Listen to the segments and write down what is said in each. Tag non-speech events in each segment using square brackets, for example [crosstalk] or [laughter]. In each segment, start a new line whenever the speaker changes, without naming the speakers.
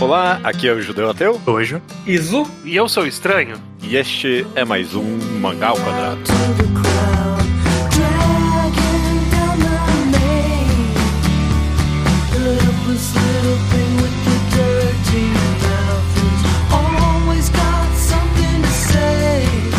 Olá, aqui é o Judeu Ateu.
Hoje.
Iso.
E eu sou o Estranho.
E este é mais um Mangá ao Quadrado.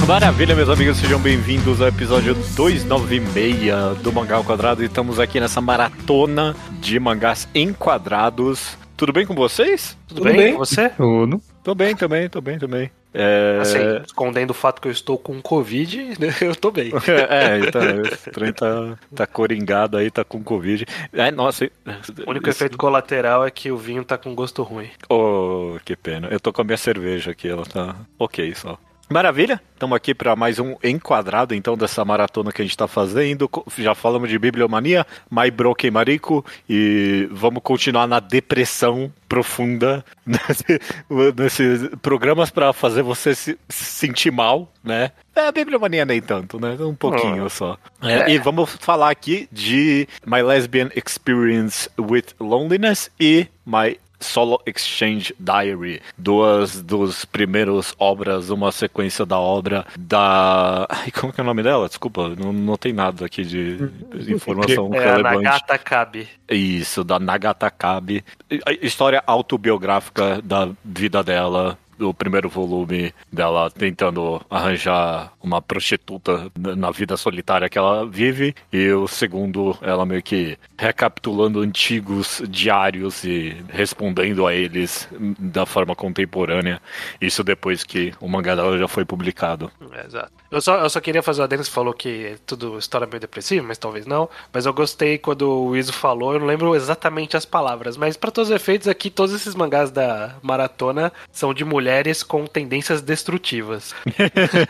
Maravilha, meus amigos, sejam bem-vindos ao episódio 296 do Mangá ao Quadrado. E estamos aqui nessa maratona de mangás enquadrados. Tudo bem com vocês?
Tudo, Tudo bem? bem com você?
Tudo. Tô bem também, tô bem também. É...
Assim, escondendo o fato que eu estou com Covid, [laughs] eu tô bem.
é, então, o trem tá, tá coringado aí, tá com Covid. É, nossa.
O único efeito colateral é que o vinho tá com gosto ruim.
Oh, que pena. Eu tô com a minha cerveja aqui, ela tá ok só. Maravilha, estamos aqui para mais um enquadrado então dessa maratona que a gente está fazendo. Já falamos de Bibliomania, My Broken Marico e vamos continuar na depressão profunda [laughs] nesses nesse programas para fazer você se sentir mal, né? É, a Bibliomania nem tanto, né? Um pouquinho oh. só. É, e vamos falar aqui de My Lesbian Experience with Loneliness e My Solo Exchange Diary, duas dos primeiros obras, uma sequência da obra da. Ai, como que é o nome dela? Desculpa, não, não tem nada aqui de [laughs] informação
é relevante. Nagata Kabe.
Isso, da Nagata Kabe. História autobiográfica da vida dela, o primeiro volume dela tentando arranjar uma prostituta na vida solitária que ela vive, e o segundo, ela meio que recapitulando antigos diários e respondendo a eles da forma contemporânea. Isso depois que o mangá dela já foi publicado.
É, exato. Eu só, eu só queria fazer o Dennis falou que é tudo história meio depressiva, mas talvez não. Mas eu gostei quando o Iso falou, eu não lembro exatamente as palavras, mas para todos os efeitos aqui, todos esses mangás da maratona são de mulheres com tendências destrutivas.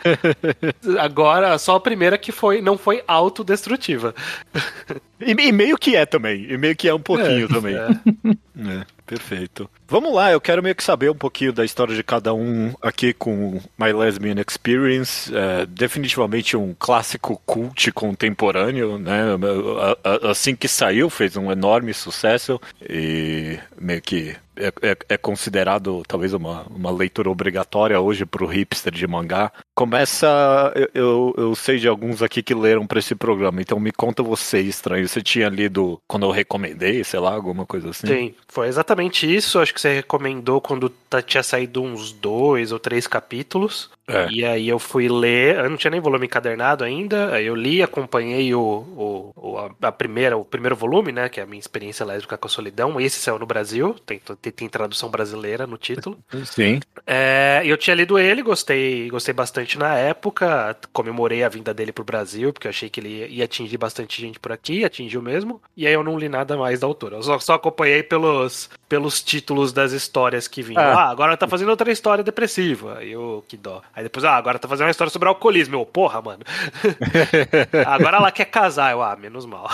[laughs] Agora, só a primeira que foi não foi autodestrutiva. [laughs]
e, e meio que é também, e meio que é um pouquinho é, também. É. [laughs] é. Perfeito. Vamos lá, eu quero meio que saber um pouquinho da história de cada um aqui com My Lesbian Experience. É, definitivamente um clássico cult contemporâneo, né? Assim que saiu, fez um enorme sucesso e meio que é, é, é, considerado talvez uma, uma leitura obrigatória hoje para o hipster de mangá. Começa. Eu, eu, sei de alguns aqui que leram para esse programa, então me conta você, estranho. Você tinha lido quando eu recomendei, sei lá, alguma coisa assim?
Sim, foi exatamente isso. Acho que você recomendou quando tinha saído uns dois ou três capítulos. É. E aí eu fui ler, eu não tinha nem volume encadernado ainda, aí eu li, acompanhei o, o, a primeira, o primeiro volume, né, que é a minha experiência lésbica com a solidão, esse saiu no Brasil, tem, tem, tem tradução brasileira no título. [laughs]
Sim.
É, eu tinha lido ele, gostei, gostei bastante na época, comemorei a vinda dele pro Brasil, porque eu achei que ele ia atingir bastante gente por aqui, atingiu mesmo, e aí eu não li nada mais da autora, eu só, só acompanhei pelos, pelos títulos das histórias que vinham. Ah, ah agora tá fazendo outra história depressiva, aí eu, que dó. Aí depois, ah, agora tá fazendo uma história sobre alcoolismo. Eu, porra, mano. [laughs] agora ela quer casar. Eu, ah, menos mal.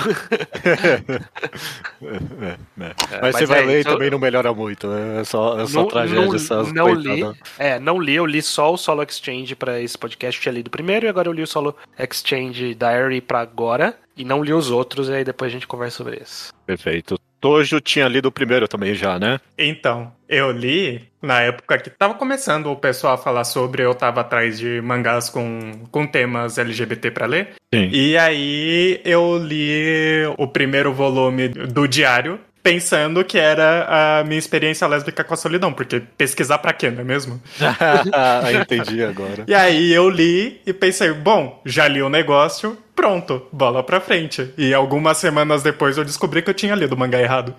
é, é. Mas, mas, você vai é, ler e também não melhora muito. Né? É só, é só não, tragédia.
Não, não li. É, não li. Eu li só o Solo Exchange pra esse podcast. Eu tinha lido primeiro e agora eu li o Solo Exchange Diary pra agora. E não li os outros, e aí depois a gente conversa sobre isso.
Perfeito. Tojo tinha lido o primeiro também já, né?
Então, eu li na época que tava começando o pessoal a falar sobre, eu tava atrás de mangás com, com temas LGBT para ler. Sim. E aí eu li o primeiro volume do diário, pensando que era a minha experiência lésbica com a solidão, porque pesquisar para quê, não é mesmo? [laughs]
Entendi agora.
E aí eu li e pensei, bom, já li o negócio, pronto, bola pra frente. E algumas semanas depois eu descobri que eu tinha lido o mangá errado.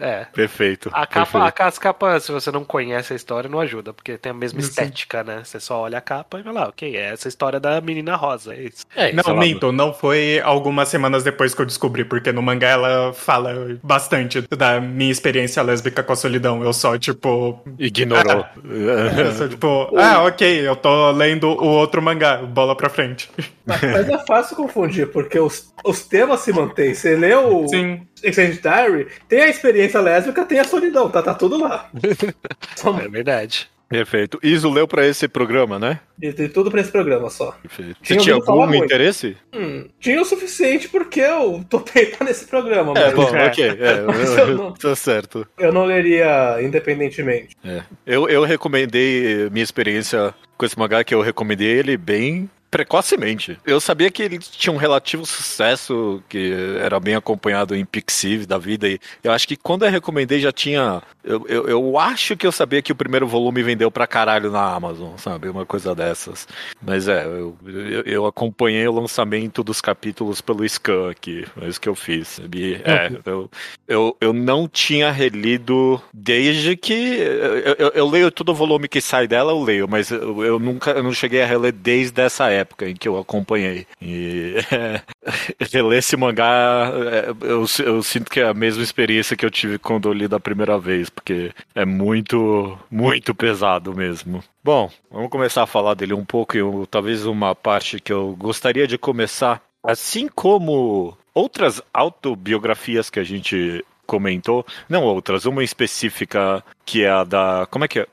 É.
Perfeito.
A capa,
perfeito.
A, as capas, se você não conhece a história, não ajuda, porque tem a mesma Sim. estética, né? Você só olha a capa e vai lá, ok, é essa história da menina rosa, é isso.
É, não, minto, não foi algumas semanas depois que eu descobri, porque no mangá ela fala bastante da minha experiência lésbica com a solidão. Eu só, tipo.
Ignorou.
Ah, [laughs] eu só, tipo, [laughs] ah, ok, eu tô lendo o outro mangá, bola pra frente.
Mas, mas é fácil confundir, porque os, os temas se mantêm. Você leu
Sim.
Exchange Diary, tem a experiência lésbica, tem a solidão, tá, tá tudo lá. [laughs]
é verdade.
Perfeito. Iso leu para esse programa, né?
E tem tudo pra esse programa só.
Perfeito. Você tinha algum interesse?
Hum, tinha o suficiente porque eu topei estar nesse programa.
É, bom, é. ok. É, [laughs] eu, não, [laughs] tá certo.
Eu não leria independentemente.
É. Eu, eu recomendei minha experiência com esse mangá, que eu recomendei ele bem precocemente. Eu sabia que ele tinha um relativo sucesso, que era bem acompanhado em Pixiv da vida, e eu acho que quando eu recomendei já tinha. Eu, eu, eu acho que eu sabia que o primeiro volume vendeu pra caralho na Amazon, sabe? Uma coisa dessas. Mas é, eu, eu, eu acompanhei o lançamento dos capítulos pelo Scan aqui, é isso que eu fiz. E, é, eu, eu, eu não tinha relido desde que. Eu, eu, eu leio todo o volume que sai dela, eu leio, mas eu, eu nunca eu não cheguei a reler desde essa época época em que eu acompanhei. E é, [laughs] reler esse mangá, é, eu, eu sinto que é a mesma experiência que eu tive quando eu li da primeira vez, porque é muito, muito pesado mesmo. Bom, vamos começar a falar dele um pouco, e talvez uma parte que eu gostaria de começar, assim como outras autobiografias que a gente comentou, não outras, uma específica que é a da. Como é que é?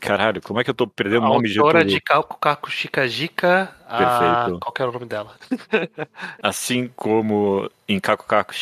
Caralho, como é que eu tô perdendo o nome
de Autora de Calco Caco Chicajica. Perfeito. Qual que era o nome dela?
assim como em Caco Caco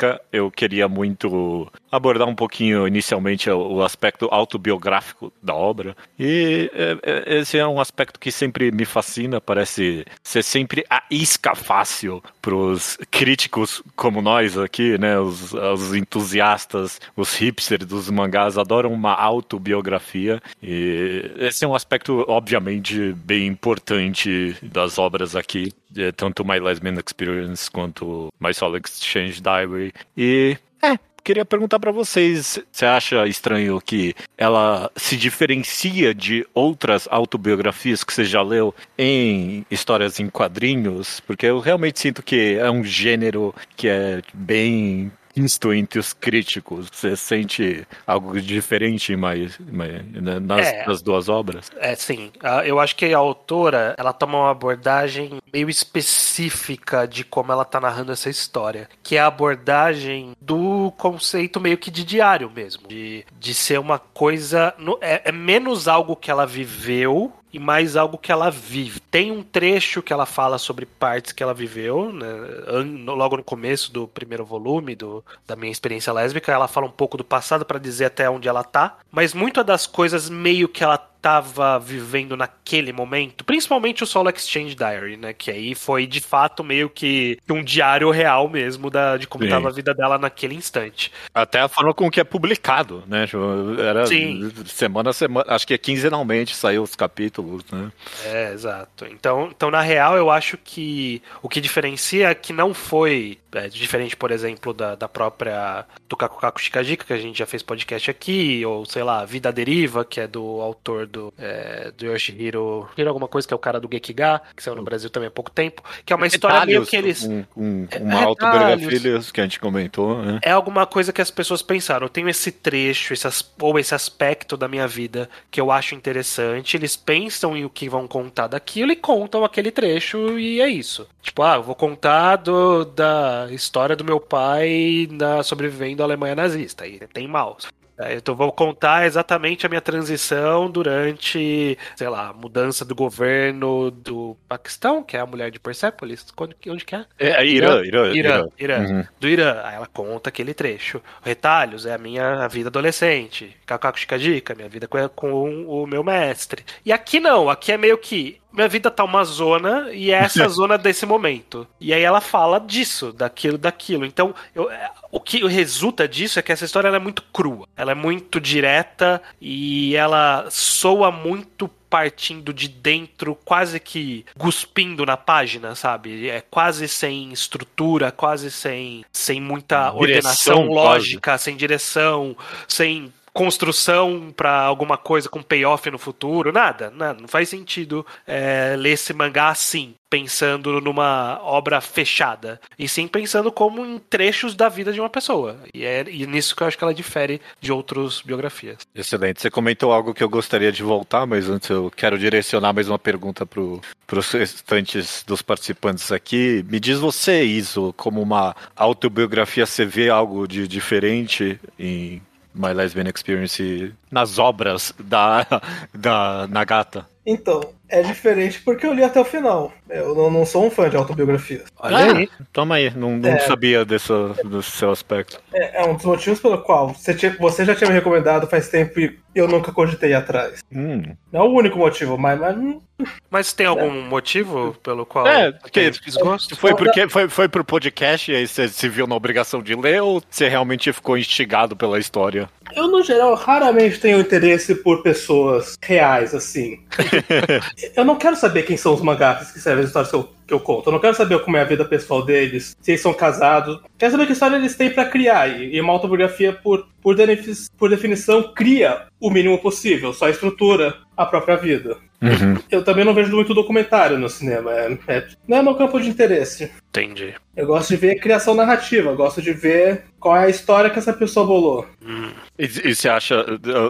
Chicajica eu queria muito abordar um pouquinho inicialmente o aspecto autobiográfico da obra. E é, é, esse é um aspecto que sempre me fascina, parece ser sempre a isca fácil para os críticos como nós aqui, né? Os, os, entusiastas, os hipsters dos mangás adoram uma autobiografia. E esse é um aspecto, obviamente, bem importante das obras aqui. É, tanto My Lesbian Experience quanto My Soul Exchange Diary. E é, queria perguntar para vocês, você acha estranho que ela se diferencia de outras autobiografias que você já leu em histórias em quadrinhos? Porque eu realmente sinto que é um gênero que é bem visto entre os críticos? Você sente algo diferente mais, né, nas, é, nas duas obras?
É, sim. Ah, eu acho que a autora ela toma uma abordagem meio específica de como ela está narrando essa história, que é a abordagem do conceito meio que de diário mesmo, de, de ser uma coisa. É, é menos algo que ela viveu e mais algo que ela vive. Tem um trecho que ela fala sobre partes que ela viveu, né? logo no começo do primeiro volume do, da minha experiência lésbica, ela fala um pouco do passado para dizer até onde ela tá, mas muitas das coisas meio que ela estava vivendo naquele momento, principalmente o Solo Exchange Diary, né? Que aí foi de fato meio que um diário real mesmo da, de como estava a vida dela naquele instante.
Até a forma com que é publicado, né? Tipo, era Sim. semana a semana, acho que é quinzenalmente saiu os capítulos, né?
É, exato. Então, então na real, eu acho que o que diferencia é que não foi é, diferente, por exemplo, da, da própria do Kaku Kaku Shikajika, que a gente já fez podcast aqui, ou sei lá, Vida Deriva, que é do autor do, é, do Yoshihiro. Hiro alguma coisa, que é o cara do Gekiga, que saiu no Brasil também há pouco tempo. Que é uma história meio que eles.
Um, um, é, uma é, autobiografia que a gente comentou, né?
É alguma coisa que as pessoas pensaram. Eu tenho esse trecho, esse, ou esse aspecto da minha vida que eu acho interessante. Eles pensam em o que vão contar daquilo e contam aquele trecho, e é isso. Tipo, ah, eu vou contar do, da história do meu pai na sobrevivendo à Alemanha nazista. E tem maus. É, então vou contar exatamente a minha transição durante, sei lá, mudança do governo do Paquistão, que é a mulher de Persepolis. Onde, onde que é?
É, Irã, Irã.
Irã, Irã. Uhum. Do Irã. Aí ela conta aquele trecho. Retalhos é a minha vida adolescente. Kakaku Shikajika, minha vida com, com o meu mestre. E aqui não, aqui é meio que minha vida tá uma zona e é essa [laughs] zona desse momento. E aí ela fala disso, daquilo, daquilo. Então, eu, é, o que resulta disso é que essa história é muito crua. Ela é muito direta e ela soa muito partindo de dentro, quase que cuspindo na página, sabe? É quase sem estrutura, quase sem, sem muita direção, ordenação lógica, quase. sem direção, sem construção para alguma coisa com payoff no futuro, nada, nada. Não faz sentido é, ler esse mangá assim, pensando numa obra fechada, e sim pensando como em trechos da vida de uma pessoa. E é e nisso que eu acho que ela difere de outras biografias.
Excelente. Você comentou algo que eu gostaria de voltar, mas antes eu quero direcionar mais uma pergunta para os restantes dos participantes aqui. Me diz você, Iso, como uma autobiografia, você vê algo de diferente em My Lesbian Experience nas obras da, da Nagata?
Então, é diferente porque eu li até o final. Eu não, não sou um fã de autobiografias.
Olha ah, aí. Toma aí, não, não é, sabia desse, desse seu aspecto.
É, é, um dos motivos pelo qual você, tinha, você já tinha me recomendado faz tempo e eu nunca cogitei atrás. Hum. Não é o único motivo, mas. Mas,
mas tem algum é. motivo pelo qual
é, que, desgosto? Foi porque foi, foi pro podcast e aí você se viu na obrigação de ler ou você realmente ficou instigado pela história?
Eu, no geral, raramente tenho interesse por pessoas reais, assim. [laughs] eu não quero saber quem são os mangakas que servem as histórias que eu, que eu conto. Eu não quero saber como é a vida pessoal deles, se eles são casados. Quero saber que história eles têm para criar. E uma autobiografia, por, por, por definição, cria o mínimo possível, só estrutura a própria vida. Uhum. Eu também não vejo muito documentário no cinema. É, é, não é meu campo de interesse.
Entendi.
Eu gosto de ver a criação narrativa, gosto de ver qual é a história que essa pessoa bolou.
Hum. E, e você acha,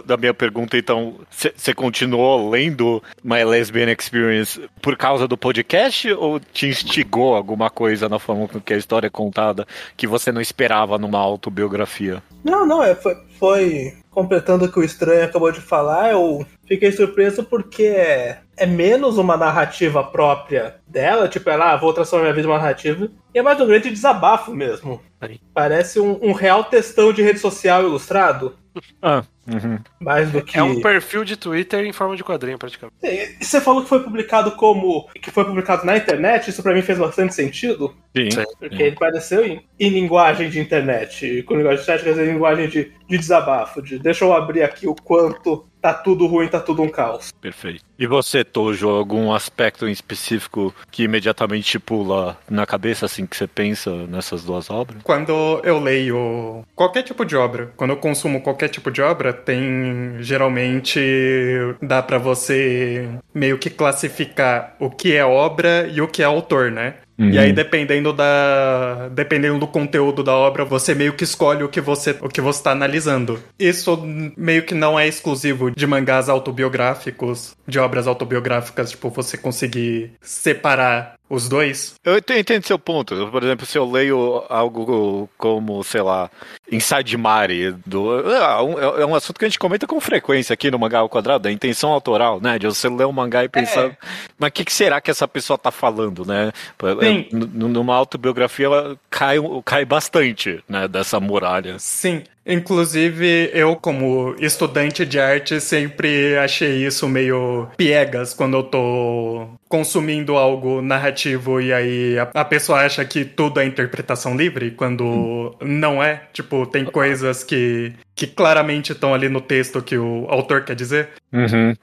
da minha pergunta, então, você continuou lendo My Lesbian Experience por causa do podcast ou te instigou alguma coisa na forma com que a história é contada que você não esperava numa autobiografia?
Não, não, é, foi, foi completando o que o Estranho acabou de falar, eu fiquei surpreso porque é, é menos uma narrativa própria dela, tipo, ela, ah, vou transformar minha vida em uma narrativa, e é mais um grande desabafo mesmo. Parece um, um real textão de rede social ilustrado.
Ah, uhum.
Mais do que. É um perfil de Twitter em forma de quadrinho, praticamente.
E você falou que foi publicado como. que foi publicado na internet, isso para mim fez bastante sentido.
Sim.
Porque sim. ele pareceu em, em, linguagem de internet. Com linguagem de internet, quer dizer, linguagem de, de desabafo. De deixa eu abrir aqui o quanto tá tudo ruim, tá tudo um caos.
Perfeito. E você, Tojo, algum aspecto em específico que imediatamente pula na cabeça assim que você pensa nessas duas obras?
Quando eu leio qualquer tipo de obra, quando eu consumo qualquer tipo de obra, tem geralmente dá para você meio que classificar o que é obra e o que é autor, né? Uhum. E aí, uhum. dependendo da. Dependendo do conteúdo da obra, você meio que escolhe o que você o que você tá analisando. Isso meio que não é exclusivo de mangás autobiográficos, de obras autobiográficas, tipo, você conseguir separar os dois.
Eu entendo seu ponto. Por exemplo, se eu leio algo como, sei lá, Inside Mari, do, é, é, é um assunto que a gente comenta com frequência aqui no Mangá ao Quadrado, a intenção autoral, né? De você ler um mangá e pensar, é. mas o que, que, será que essa pessoa tá falando, né? Sim. Numa autobiografia ela cai, cai bastante, né, dessa muralha.
Sim. Inclusive, eu, como estudante de arte, sempre achei isso meio piegas quando eu tô consumindo algo narrativo e aí a, a pessoa acha que tudo é interpretação livre, quando hum. não é. Tipo, tem coisas que, que claramente estão ali no texto que o autor quer dizer.
Uhum.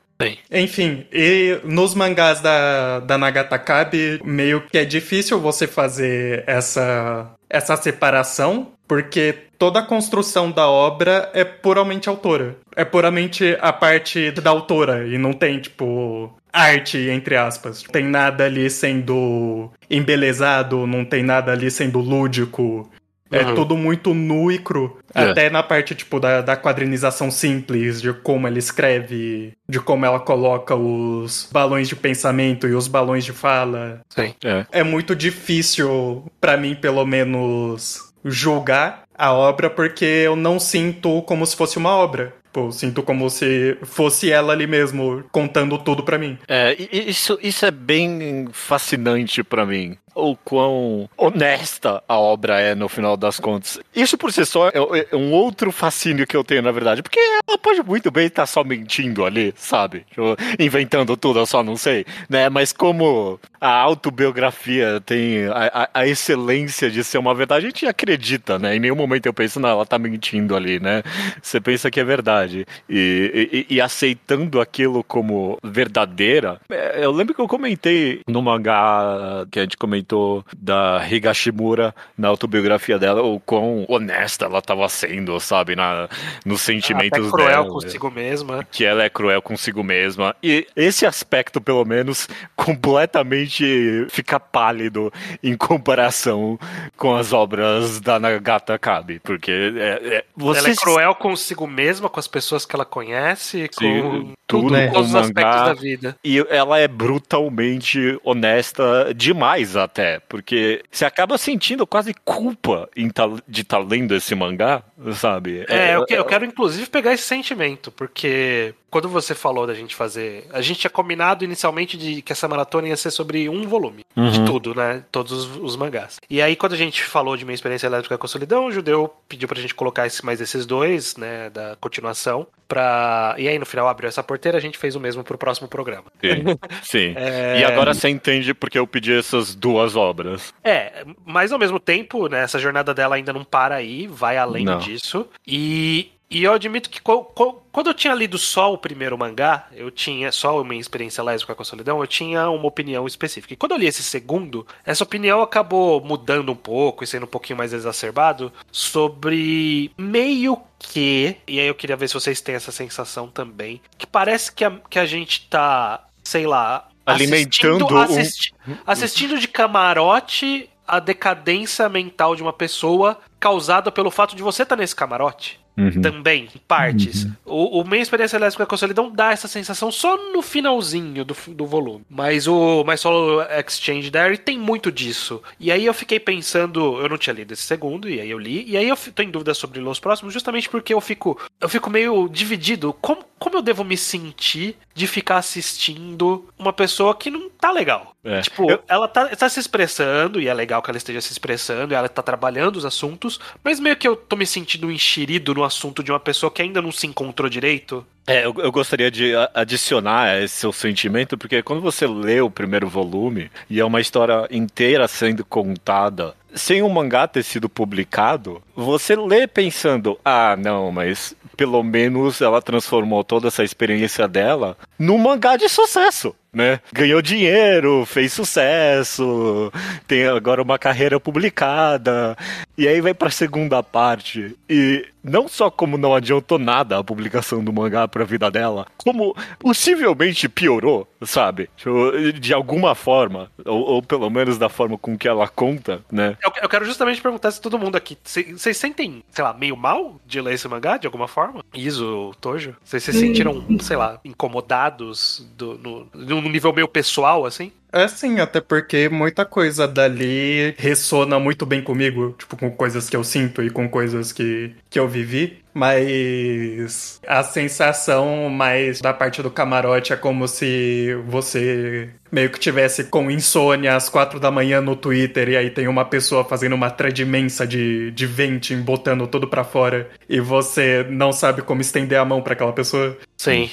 Enfim, e nos mangás da, da Nagata Kabi, meio que é difícil você fazer essa, essa separação, porque toda a construção da obra é puramente autora. É puramente a parte da autora, e não tem, tipo, arte, entre aspas. Não tem nada ali sendo embelezado, não tem nada ali sendo lúdico. É uhum. tudo muito nu e cru. É. Até na parte, tipo, da, da quadrinização simples, de como ela escreve, de como ela coloca os balões de pensamento e os balões de fala.
Sim. É,
é muito difícil, para mim, pelo menos, julgar a obra porque eu não sinto como se fosse uma obra. Pô, sinto como se fosse ela ali mesmo contando tudo para mim.
É, isso, isso é bem fascinante para mim o quão honesta a obra é no final das contas. Isso por si só é, é um outro fascínio que eu tenho, na verdade, porque ela pode muito bem estar só mentindo ali, sabe? Tipo, inventando tudo, eu só não sei, né? Mas como a autobiografia tem a, a, a, excelência de ser uma verdade, a gente acredita, né? Em nenhum momento eu penso, não, ela tá mentindo ali, né? Você pensa que é verdade. E, e, e aceitando aquilo como verdadeira, é, eu lembro que eu comentei no mangá que a gente comentou comentou da Higashimura na autobiografia dela, o quão honesta ela estava sendo, sabe, na, nos sentimentos Até
cruel
dela.
consigo mesma.
Que ela é cruel consigo mesma. E esse aspecto, pelo menos, [laughs] completamente fica pálido em comparação com as obras da Nagata Kabi, porque é,
é, você... ela é cruel consigo mesma, com as pessoas que ela conhece, Sim, com tudo, né? todos os aspectos da vida.
E ela é brutalmente honesta demais, até até, porque você acaba sentindo quase culpa de estar tá lendo esse mangá, sabe?
É, é eu, eu quero inclusive pegar esse sentimento, porque quando você falou da gente fazer. A gente tinha combinado inicialmente de que essa maratona ia ser sobre um volume uhum. de tudo, né? Todos os, os, mangás. E aí, quando a gente falou de minha experiência elétrica com a solidão, o judeu pediu pra gente colocar esse, mais esses dois, né? Da continuação. Pra... E aí, no final, abriu essa porteira, a gente fez o mesmo pro próximo programa.
Sim. [laughs] Sim. é... E agora você entende porque eu pedi essas duas obras.
É, mas ao mesmo tempo, né? Essa jornada dela ainda não para aí, vai além não. disso. E e eu admito que quando eu tinha lido só o primeiro mangá, eu tinha só uma experiência lésbica com a solidão, eu tinha uma opinião específica. E quando eu li esse segundo, essa opinião acabou mudando um pouco e sendo um pouquinho mais exacerbado sobre meio que, e aí eu queria ver se vocês têm essa sensação também, que parece que a, que a gente tá, sei lá,
alimentando
assistindo, assisti, assistindo de camarote a decadência mental de uma pessoa causada pelo fato de você estar tá nesse camarote. Uhum. Também, em partes. Uhum. O, o Minha Experiência Lésbica com a Solidão dá essa sensação só no finalzinho do, do volume. Mas o My Solo Exchange Diary tem muito disso. E aí eu fiquei pensando, eu não tinha lido esse segundo, e aí eu li, e aí eu tô em dúvida sobre os próximos, justamente porque eu fico, eu fico meio dividido. Como, como eu devo me sentir de ficar assistindo uma pessoa que não tá legal? É. Tipo, eu... ela tá, tá se expressando, e é legal que ela esteja se expressando, e ela tá trabalhando os assuntos, mas meio que eu tô me sentindo enxerido no assunto de uma pessoa que ainda não se encontrou direito.
É, eu, eu, gostaria de adicionar esse seu sentimento, porque quando você lê o primeiro volume e é uma história inteira sendo contada, sem o mangá ter sido publicado, você lê pensando: ah, não, mas pelo menos ela transformou toda essa experiência dela num mangá de sucesso né? Ganhou dinheiro, fez sucesso, tem agora uma carreira publicada. E aí vai pra segunda parte. E não só como não adiantou nada a publicação do mangá pra vida dela, como possivelmente piorou, sabe? Tipo, de alguma forma, ou, ou pelo menos da forma com que ela conta, né?
Eu, eu quero justamente perguntar se todo mundo aqui, vocês sentem, sei lá, meio mal de ler esse mangá de alguma forma? Iso, Tojo? Vocês se sentiram, sei lá, incomodados do, no, no nível meio pessoal, assim?
É sim, até porque muita coisa dali ressona muito bem comigo, tipo, com coisas que eu sinto e com coisas que, que eu vivi. Mas a sensação mais da parte do camarote é como se você meio que tivesse com insônia às quatro da manhã no Twitter e aí tem uma pessoa fazendo uma thread imensa de, de venting, botando tudo para fora e você não sabe como estender a mão para aquela pessoa.
Sim.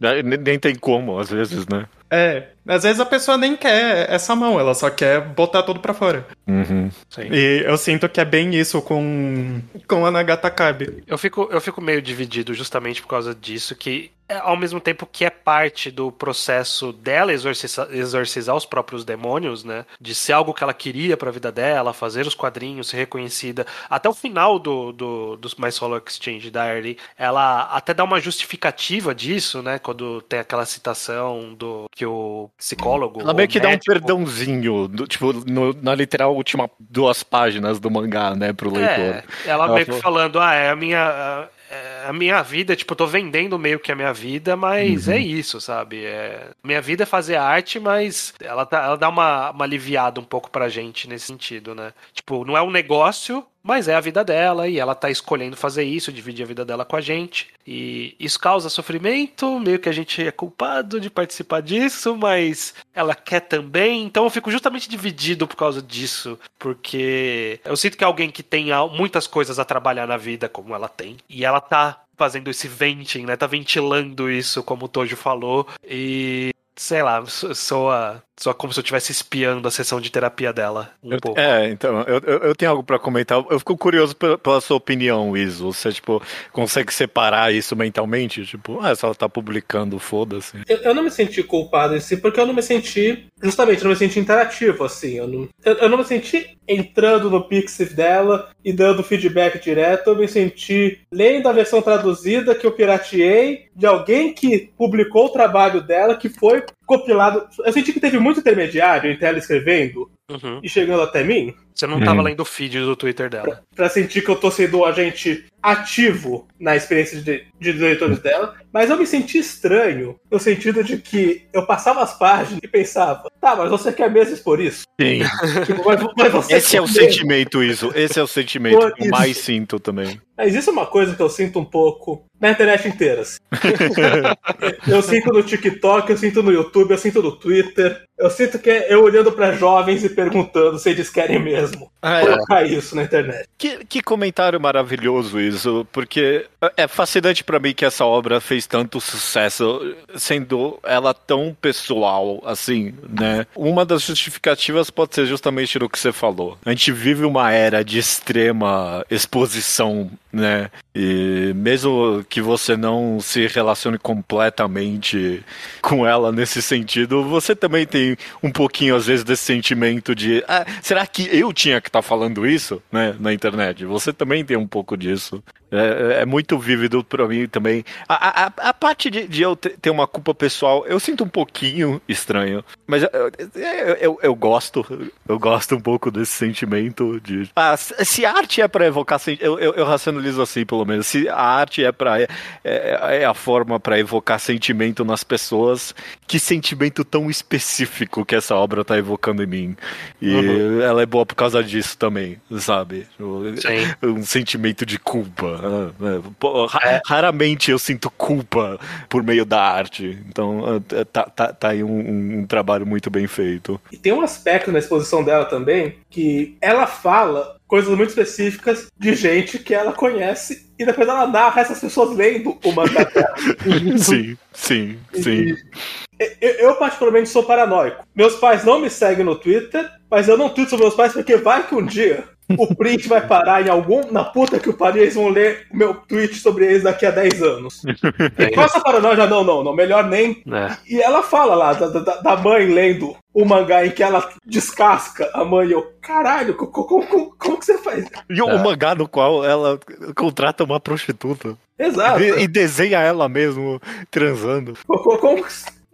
É. Nem tem como, às vezes, né?
É, às vezes a pessoa nem quer essa mão, ela só quer botar tudo pra fora.
Uhum.
E eu sinto que é bem isso com, com a Nagatakabe.
Eu fico, eu fico meio dividido justamente por causa disso, que ao mesmo tempo que é parte do processo dela exorcizar, exorcizar, os próprios demônios, né? De ser algo que ela queria para a vida dela, fazer os quadrinhos, ser reconhecida. Até o final do, do, do My Solo Exchange Diary, ela até dá uma justificativa disso, né? Quando tem aquela citação do que o psicólogo.
Ela meio que médico, dá um perdãozinho, do, tipo, no, na literal última duas páginas do mangá, né, pro leitor. É,
ela, ela meio falou... que falando, ah, é a minha a minha vida, tipo, eu tô vendendo meio que a minha vida, mas uhum. é isso, sabe? É, minha vida é fazer arte, mas ela, tá, ela dá uma, uma aliviada um pouco pra gente nesse sentido, né? Tipo, não é um negócio, mas é a vida dela e ela tá escolhendo fazer isso, dividir a vida dela com a gente. E isso causa sofrimento, meio que a gente é culpado de participar disso, mas ela quer também. Então eu fico justamente dividido por causa disso, porque eu sinto que é alguém que tem muitas coisas a trabalhar na vida, como ela tem, e ela tá fazendo esse venting, né? Tá ventilando isso, como o Tojo falou, e sei lá, soa só como se eu estivesse espiando a sessão de terapia dela um
eu,
pouco.
É, então, eu, eu, eu tenho algo para comentar. Eu fico curioso pela, pela, sua opinião, Iso. Você, tipo, consegue separar isso mentalmente? Tipo, ah, se ela tá publicando, foda-se.
Eu, eu, não me senti culpado em si, porque eu não me senti, justamente, eu não me senti interativo, assim. Eu não, eu, eu não me senti entrando no Pixif dela e dando feedback direto. Eu me senti lendo a versão traduzida que eu pirateei de alguém que publicou o trabalho dela, que foi compilado. Eu senti que teve muito intermediário entre ela escrevendo uhum. e chegando até mim.
Você não tava hum. lendo o feed do Twitter dela. Pra,
pra, sentir que eu tô sendo um agente ativo na experiência de, de leitores dela, mas eu me senti estranho no sentido de que eu passava as páginas e pensava, tá, mas você quer mesmo por isso?
Sim. [laughs] Tipo, mas, mas Esse é o mesmo. sentimento, isso. Esse é o sentimento que mais sinto também.
Mas isso é uma coisa que eu sinto um pouco na internet inteira. Assim. [laughs] eu sinto no TikTok, eu sinto no YouTube, eu sinto no Twitter. Eu sinto que é eu olhando para jovens e perguntando se eles querem mesmo é. colocar isso na internet.
Que, que comentário maravilhoso isso, porque é fascinante para mim que essa obra fez tanto sucesso, sendo ela tão pessoal assim, né? Uma das justificativas pode ser justamente no que você falou. A gente vive uma era de extrema exposição né? E mesmo que você não se relacione completamente com ela nesse sentido, você também tem um pouquinho, às vezes, desse sentimento de ah, será que eu tinha que tá falando isso, né, na internet? Você também tem um pouco disso. É, é muito vívido para mim também. A, a, a parte de, de, eu ter uma culpa pessoal, eu sinto um pouquinho estranho. Mas eu, eu, eu, eu gosto, eu gosto um pouco desse sentimento de. Ah, se arte é para evocar. Eu, eu, eu racionalizo assim, pelo menos. Se a arte é para é, é, é, a forma para evocar sentimento nas pessoas, que sentimento tão específico que essa obra tá evocando em mim. E uhum. ela é boa por causa disso também, sabe? Sim. Um sentimento de culpa. É, é. Raramente eu sinto culpa por meio da arte. Então é, tá, tá, tá aí um, um, trabalho muito bem feito.
E tem um aspecto na exposição dela também que ela fala coisas muito específicas de gente que ela conhece e depois ela narra essas pessoas lendo o mangá [laughs]
sim, sim, sim.
Eu, eu, particularmente sou paranoico. Meus pais não me seguem no Twitter, mas eu não tweeto sobre meus pais porque vai que um dia o print vai parar em algum. Na puta que o pariu, eles vão ler o meu tweet sobre eles daqui a 10 anos. [laughs] E com essa paranoia, não, não, não, melhor nem. É. E ela fala lá da, da, da, mãe lendo o mangá em que ela descasca a mãe. E eu, caralho, como, como, como, que você faz?
E o é. mangá no qual ela contrata uma prostituta.
Exato.
E, e desenha ela mesmo transando.
Como, como,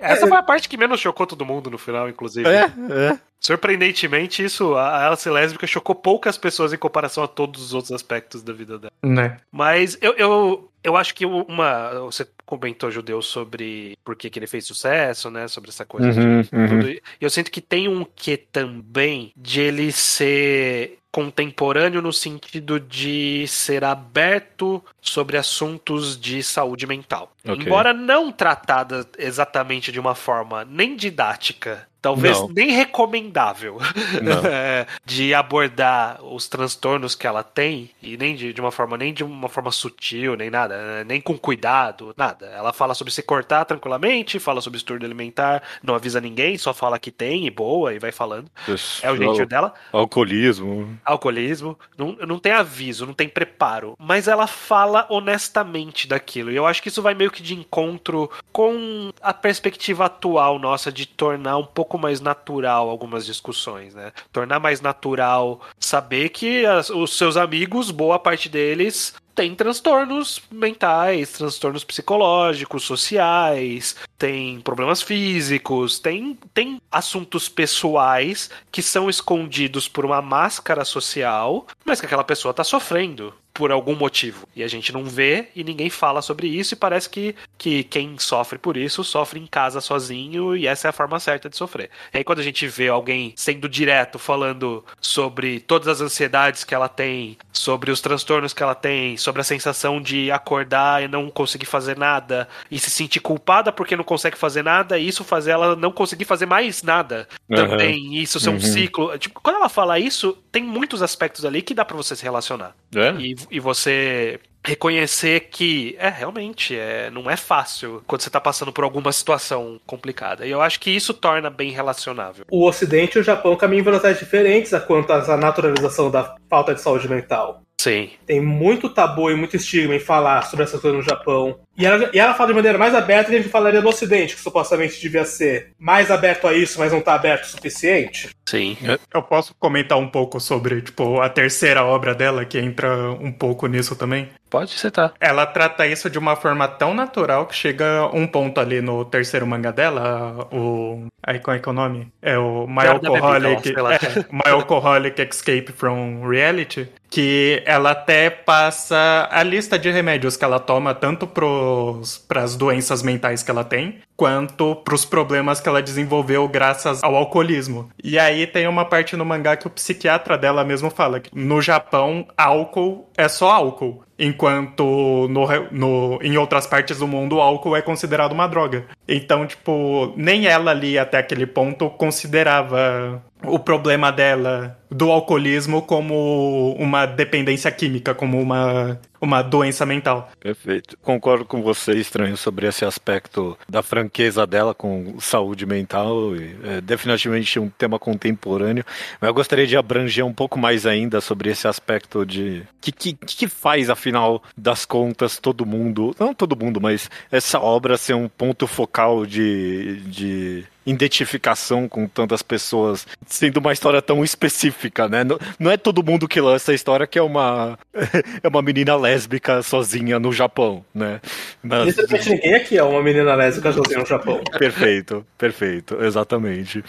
essa foi a parte que menos chocou todo mundo no final, inclusive.
É, é.
Surpreendentemente, isso, a ela ser lésbica chocou poucas pessoas em comparação a todos os outros aspectos da vida dela.
Né?
Mas eu, eu, eu acho que uma. Você comentou, Judeu, sobre por que, que ele fez sucesso, né? Sobre essa coisa. Uhum, de, uhum. E eu sinto que tem um que também de ele ser contemporâneo no sentido de ser aberto sobre assuntos de saúde mental. Okay. Embora não tratada exatamente de uma forma nem didática talvez não. nem recomendável. [laughs] É, de abordar os transtornos que ela tem e nem de, de, uma forma nem de uma forma sutil nem nada né, nem com cuidado nada. Ela fala sobre se cortar tranquilamente fala sobre estudo alimentar não avisa ninguém só fala que tem e boa e vai falando. Isso. é o jeito dela.
alcoolismo.
Alcoolismo. Não, não tem aviso não tem preparo. Mas ela fala honestamente daquilo e eu acho que isso vai meio que de encontro com a perspectiva atual nossa de tornar um pouco pouco mais natural algumas discussões, né? Tornar mais natural saber que as, os seus amigos, boa parte deles, tem transtornos mentais, transtornos psicológicos, sociais, tem problemas físicos, tem, tem assuntos pessoais que são escondidos por uma máscara social, mas que aquela pessoa está sofrendo por algum motivo. E a gente não vê e ninguém fala sobre isso, e parece que, que quem sofre por isso sofre em casa sozinho, e essa é a forma certa de sofrer. E aí, quando a gente vê alguém sendo direto falando sobre todas as ansiedades que ela tem, sobre os transtornos que ela tem, sobre a sensação de acordar e não conseguir fazer nada, e se sentir culpada porque não consegue fazer nada, e isso fazer ela não conseguir fazer mais nada uhum. também, isso ser um uhum. ciclo. Tipo, quando ela fala isso, tem muitos aspectos ali que dá para você se relacionar. É? E e você reconhecer que é realmente é, não é fácil quando você está passando por alguma situação complicada. E eu acho que isso torna bem relacionável.
O Ocidente e o Japão caminham em velocidades diferentes quanto à naturalização da falta de saúde mental.
Sim.
Tem muito tabu e muito estigma em falar sobre essas coisas no Japão. E ela, e ela fala de maneira mais aberta que a gente falaria no Ocidente, que supostamente devia ser mais aberto a isso, mas não está aberto o suficiente.
Sim.
Eu posso comentar um pouco sobre, tipo, a terceira obra dela, que entra um pouco nisso também?
Pode citar.
Ela trata isso de uma forma tão natural que chega um ponto ali no terceiro manga dela, o Aí qual é que é o nome? É o My Alcoholic, é, My Alcoholic Escape from Reality. Que ela até passa a lista de remédios que ela toma, tanto para as doenças mentais que ela tem, quanto para os problemas que ela desenvolveu graças ao alcoolismo. E aí tem uma parte no mangá que o psiquiatra dela mesmo fala que no Japão, álcool é só álcool. Enquanto no, no, em outras partes do mundo o álcool é considerado uma droga. Então, tipo, nem ela ali até aquele ponto considerava o problema dela do alcoolismo como uma dependência química, como uma, uma doença mental.
Perfeito. Concordo com você, estranho, sobre esse aspecto da franqueza dela com saúde mental. É definitivamente um tema contemporâneo. Mas eu gostaria de abranger um pouco mais ainda sobre esse aspecto de. O que, que, que faz, afinal das contas, todo mundo. Não todo mundo, mas essa obra ser um ponto focal de, de identificação com tantas pessoas, sendo uma história tão específica, né? Não, não é todo mundo que lança a história que é uma [laughs] é uma menina lésbica sozinha no Japão, né?
Mas... Literalmente ninguém aqui é uma menina lésbica sozinha no Japão. [laughs]
Perfeito, perfeito, exatamente.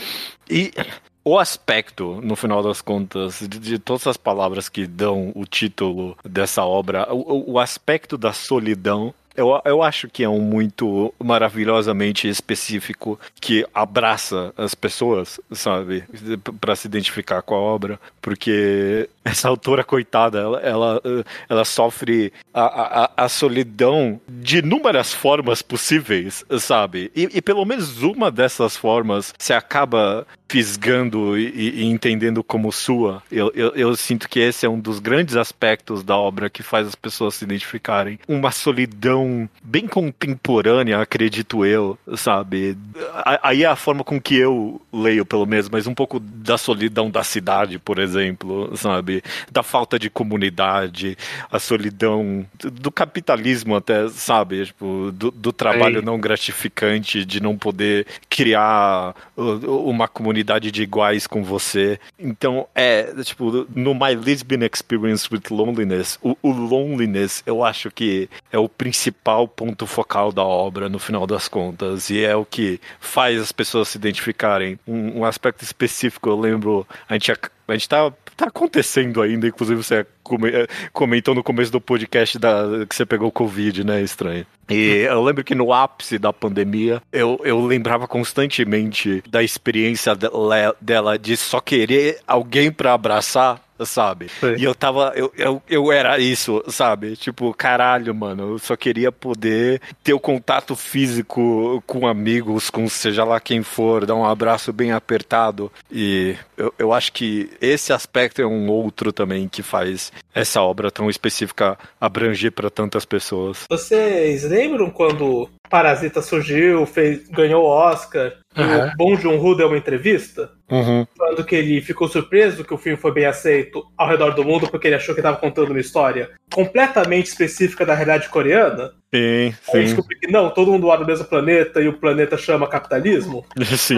E o aspecto, no final das contas, de, de, todas as palavras que dão o título dessa obra, o, o aspecto da solidão eu, eu acho que é um muito maravilhosamente específico que abraça as pessoas, sabe? para se identificar com a obra. Porque essa autora, coitada, ela, ela, ela sofre a, a, a, solidão de inúmeras formas possíveis, sabe? E, e, pelo menos uma dessas formas se acaba fisgando e, e entendendo como sua. Eu, eu, eu, sinto que esse é um dos grandes aspectos da obra que faz as pessoas se identificarem. Uma solidão bem contemporânea, acredito eu, sabe? Aí é a forma com que eu leio, pelo menos, mas um pouco da solidão da cidade, por exemplo, sabe? Da falta de comunidade, a solidão, do capitalismo até, sabe? Tipo, do, do trabalho não gratificante, de não poder criar uma comunidade de iguais com você. Então, é, tipo, no My Lesbian Experience with Loneliness, o, o loneliness eu acho que é o principal ponto focal da obra, no final das contas, e é o que faz as pessoas se identificarem. Um, um aspecto específico, eu lembro, a gente, a, gente tá tá acontecendo ainda, inclusive você é, comentou no começo do podcast da, que você pegou Covid, né? Estranho. E eu lembro que no ápice da pandemia, eu, eu lembrava constantemente da experiência dela, dela de só querer alguém para abraçar sabe? Sim. E eu tava. Eu, eu, eu era isso, sabe? Tipo, caralho, mano. Eu só queria poder ter o contato físico com amigos, com seja lá quem for, dar um abraço bem apertado. E eu, eu acho que esse aspecto é um outro também que faz essa obra tão específica abranger para tantas pessoas.
Vocês lembram quando Parasita surgiu, fez, ganhou o Oscar? Uhum. O Bong Joon-ho deu uma entrevista uhum. falando que ele ficou surpreso que o filme foi bem aceito ao redor do mundo porque ele achou que estava contando uma história completamente específica da realidade coreana.
Sim, sim.
Aí descobri que não, todo mundo mora no mesmo planeta e o planeta chama capitalismo. [laughs]
Sim.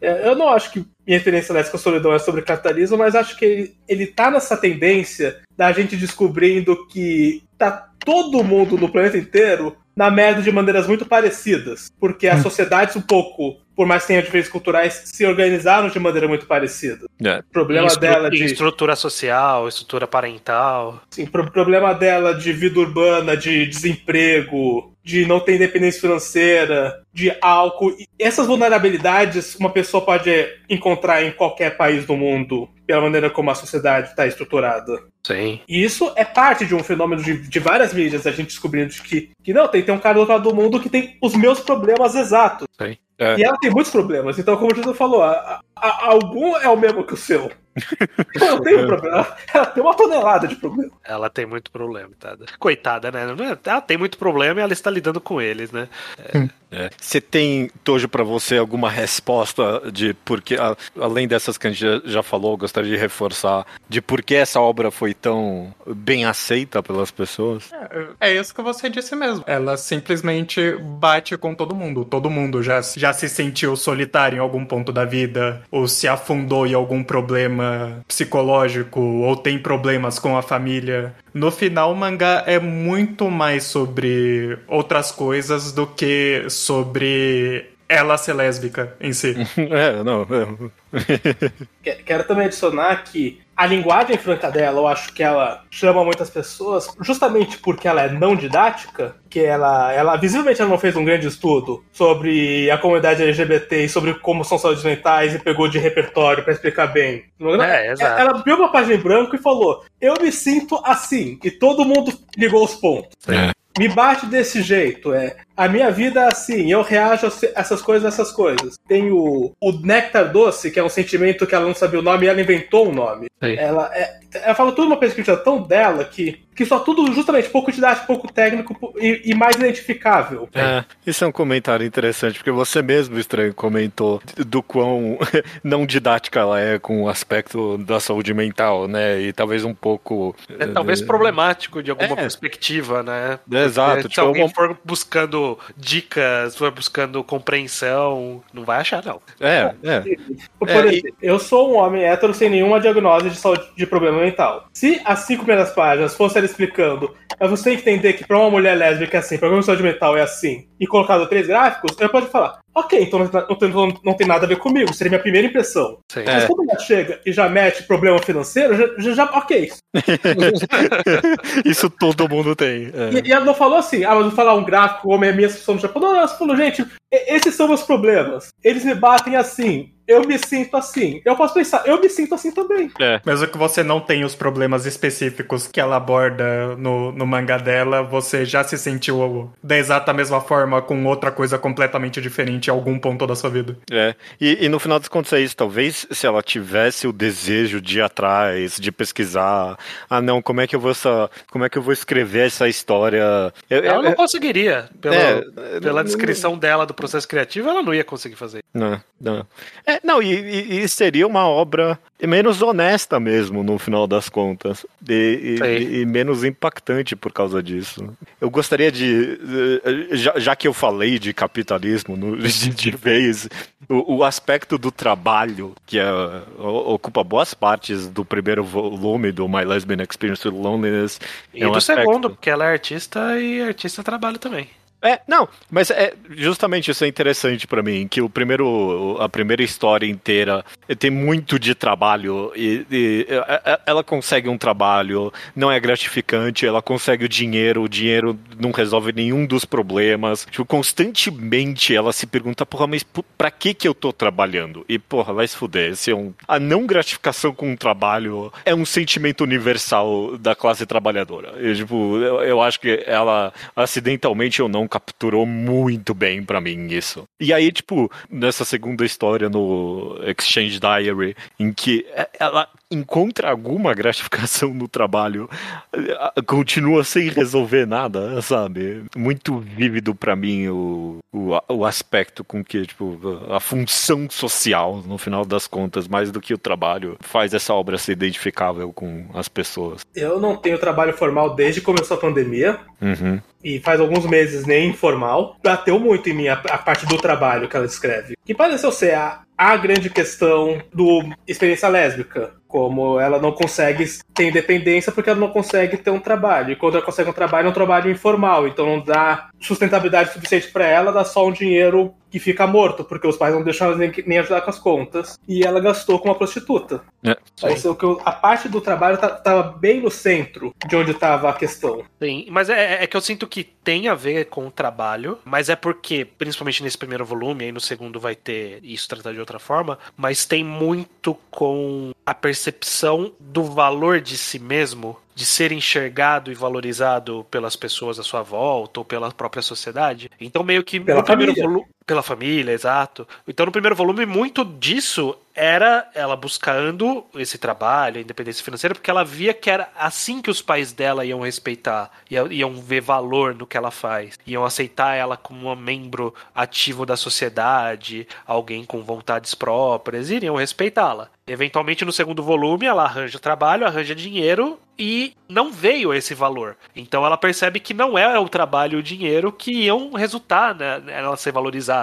É, eu não acho que minha experiência com a solidão é sobre capitalismo, mas acho que ele, ele tá nessa tendência da gente descobrindo que tá todo mundo no planeta inteiro na merda de maneiras muito parecidas. Porque as hum. sociedades um pouco por mais que tenha diferenças culturais, se organizaram de maneira muito parecida.
É. O problema dela de. Estrutura social, estrutura parental.
Sim, o problema dela de vida urbana, de desemprego, de não ter independência financeira, de álcool. E essas vulnerabilidades uma pessoa pode encontrar em qualquer país do mundo, pela maneira como a sociedade está estruturada.
Sim.
E isso é parte de um fenômeno de, de várias mídias, a gente descobrindo que, que não, tem, tem um cara do outro lado do mundo que tem os meus problemas exatos.
Sim.
É. E ela tem muitos problemas. Então, como o Jesus falou, a, a, algum é o mesmo que o seu. [laughs] Ela tem um problema. Ela tem uma tonelada de problema.
Ela tem muito problema, tá? Coitada, né? Ela tem muito problema e ela está lidando com eles, né?
É. É. Você tem, Tojo, para você alguma resposta de por que, além dessas que a gente já falou, gostaria de reforçar, de por que essa obra foi tão bem aceita pelas pessoas?
É, é isso que você disse mesmo. Ela simplesmente bate com todo mundo. Todo mundo já, já se sentiu solitário em algum ponto da vida, ou se afundou em algum problema psicológico, ou tem problemas com a família. No final, o mangá é muito mais sobre outras coisas do que sobre ela ser lésbica em si. [laughs]
é, não. É.
Quero também adicionar que a linguagem franca dela, eu acho que ela chama muitas pessoas, justamente porque ela é não didática, que ela, ela visivelmente ela não fez um grande estudo sobre a comunidade LGBT e sobre como são saúdes mentais e pegou de repertório para explicar bem.
É, exato.
Ela abriu uma página em branco e falou: Eu me sinto assim. E todo mundo ligou os pontos.
É.
Me bate desse jeito, é. A minha vida é assim, eu reajo a essas coisas, essas coisas. Tem o, o néctar doce, que é um sentimento que ela não sabia o nome e ela inventou um nome. Ela, é, ela fala tudo uma pesquisa tão dela que, que só tudo justamente pouco didático, pouco técnico e, e mais identificável.
É, isso é um comentário interessante, porque você mesmo, Estranho, comentou do quão [laughs] não didática ela é com o aspecto da saúde mental, né? E talvez um pouco.
É talvez problemático de alguma é. perspectiva, né?
É, exato.
Se tipo, alguém for buscando dicas, for buscando compreensão, não vai achar, não.
É, é.
Por é, exemplo, e... eu sou um homem hétero sem nenhuma diagnose de saúde de problema mental. Se as cinco primeiras páginas fossem explicando, mas você tem que entender que para uma mulher lésbica é assim, problema de saúde mental é assim, e colocado três gráficos, eu posso falar, ok, então não tem, não, não tem, nada a ver comigo, seria minha primeira impressão. Sim. Mas é. quando ela chega e já mete problema financeiro, já, já, já ok. [laughs]
Isso todo mundo tem.
É. E, e, ela não falou assim, ah, mas vou falar um gráfico como é a minha situação no Japão. Não, não, ela falou, gente, esses são meus problemas. Eles me batem assim eu me sinto assim. Eu posso pensar, eu me sinto assim também.
É. Mesmo que você não tenha os problemas específicos que ela aborda no, no mangá dela, você já se sentiu da exata mesma forma com outra coisa completamente diferente em algum ponto da sua vida.
É. E, e no final das contas é isso. Talvez se ela tivesse o desejo de ir atrás, de pesquisar, ah não, como é que eu vou essa, como é que eu vou escrever essa história?
Eu, ela não conseguiria. Pela, é, pela descrição não, dela do processo criativo, ela não ia conseguir fazer.
Não, não. É, não, e, e, e, seria uma obra menos honesta mesmo, no final das contas. E, e, e, menos impactante por causa disso. Eu gostaria de. Já, já que eu falei de capitalismo no, [laughs] de, de vez, o, o, aspecto do trabalho, que é, ocupa boas partes do primeiro volume do My Lesbian Experience with Loneliness.
E é um do aspecto... segundo, porque ela é artista e artista trabalha também.
É, não, mas é justamente isso é interessante para mim, que o primeiro, a primeira história inteira tem muito de trabalho e, e, ela consegue um trabalho, não é gratificante, ela consegue o dinheiro, o dinheiro não resolve nenhum dos problemas. Tipo, constantemente ela se pergunta, porra, mas pra que que eu tô trabalhando? E porra, vai se fuder, esse é um, a não gratificação com o trabalho é um sentimento universal da classe trabalhadora. Tipo, eu, eu acho que ela acidentalmente ou não capturou muito bem para mim isso. E aí, tipo, nessa segunda história no Exchange Diary, em que ela encontra alguma gratificação no trabalho, continua sem resolver nada, sabe? Muito vívido para mim o, o, o, aspecto com que, tipo, a função social, no final das contas, mais do que o trabalho, faz essa obra ser identificável com as pessoas.
Eu não tenho trabalho formal desde que começou a pandemia.
Uhum
e faz alguns meses nem informal, bateu muito em mim a, a parte do trabalho que ela escreve. Que pareceu ser a, a grande questão do experiência lésbica como ela não consegue ter independência porque ela não consegue ter um trabalho. E quando ela consegue um trabalho, é um trabalho informal. Então não dá sustentabilidade suficiente para ela, dá só um dinheiro que fica morto, porque os pais não deixam ela nem, nem ajudar com as contas. E ela gastou com uma prostituta.
É,
a parte do trabalho estava tá, bem no centro de onde estava a questão.
Sim, mas é, é, que eu sinto que tem a ver com o trabalho, mas é porque, principalmente nesse primeiro volume, aí no segundo vai ter isso tratado de outra forma, mas tem muito com a percepção do valor de si mesmo de ser enxergado e valorizado pelas pessoas à sua volta ou pela própria sociedade. Então, meio que
pela
no primeiro volume. Pela família, exato. Então, no primeiro volume, muito disso era ela buscando esse trabalho, a independência financeira, porque ela via que era assim que os pais dela iam respeitar, iam ver valor no que ela faz, iam aceitar ela como um membro ativo da sociedade, alguém com vontades próprias, iriam respeitá-la. Eventualmente, no segundo volume, ela arranja trabalho, arranja dinheiro e não veio esse valor. Então ela percebe que não é o trabalho e o dinheiro que iam resultar, né? Ela ser valorizada,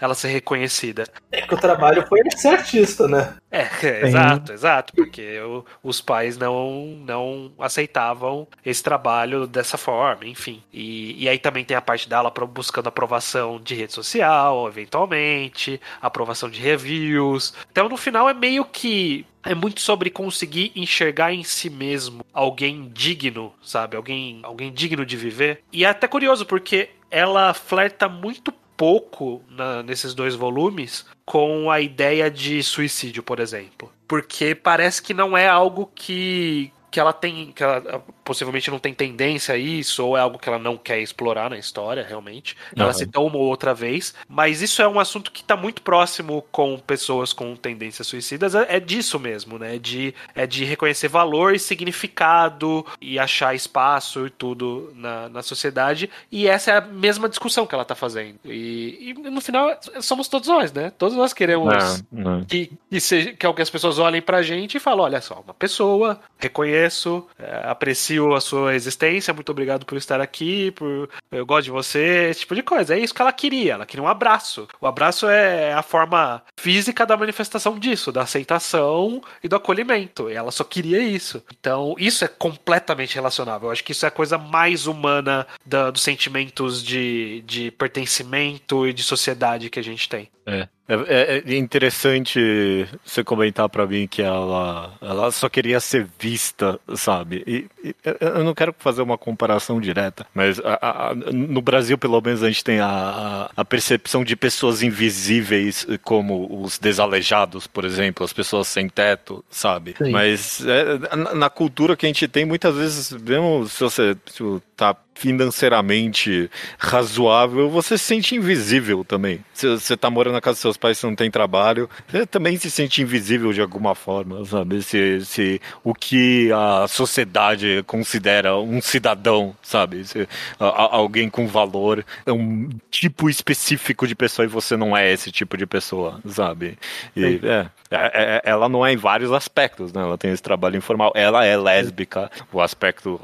ela ser reconhecida.
É que o trabalho foi ser artista, né?
É, é exato, exato, porque o, os pais não, não aceitavam esse trabalho dessa forma, enfim. E, e aí também tem a parte dela buscando aprovação de rede social, eventualmente, aprovação de reviews. Então no final é meio que é muito sobre conseguir enxergar em si mesmo alguém digno, sabe? Alguém, alguém digno de viver. E é até curioso porque ela flerta muito pouco na, nesses dois volumes com a ideia de suicídio, por exemplo. Porque parece que não é algo que, que ela tem. que ela possivelmente não tem tendência a isso, ou é algo que ela não quer explorar na história, realmente. Uhum. Ela cita uma ou outra vez, mas isso é um assunto que está muito próximo com pessoas com tendências suicidas, é, é disso mesmo, né? É de, é de reconhecer valor e significado e achar espaço e tudo na, na sociedade, e essa é a mesma discussão que ela está fazendo. E, e, no final, somos todos nós, né? Todos nós queremos não, não. Que, que, seja, que as pessoas olhem pra gente e falem: olha só, uma pessoa, reconheço, é, aprecio a sua existência, muito obrigado por estar aqui, por eu gosto de você, esse tipo de coisa. É isso que ela queria, ela queria um abraço. O abraço é a forma física da manifestação disso, da aceitação e do acolhimento. E ela só queria isso. Então, isso é completamente relacionável. Eu acho que isso é a coisa mais humana da, dos sentimentos de, de pertencimento e de sociedade que a gente tem.
É. É, é, é interessante você comentar para mim que ela, ela só queria ser vista, sabe? E, e eu não quero fazer uma comparação direta, mas a, a, no Brasil, pelo menos, a gente tem a, a, percepção de pessoas invisíveis, como os desalejados, por exemplo, as pessoas sem teto, sabe? Sim. Mas é, na, na, cultura que a gente tem, muitas vezes, mesmo se você se tá financeiramente razoável, você se sente invisível também. Se você tá morando na casa dos seus pais, você não tem trabalho, você também se sente invisível de alguma forma, sabe? Se, se o que a sociedade considera um cidadão, sabe? Se, a, alguém com valor é um tipo específico de pessoa e você não é esse tipo de pessoa, sabe? E, é, é, é, ela não é em vários aspectos, né? Ela tem esse trabalho informal, ela é lésbica, o aspecto,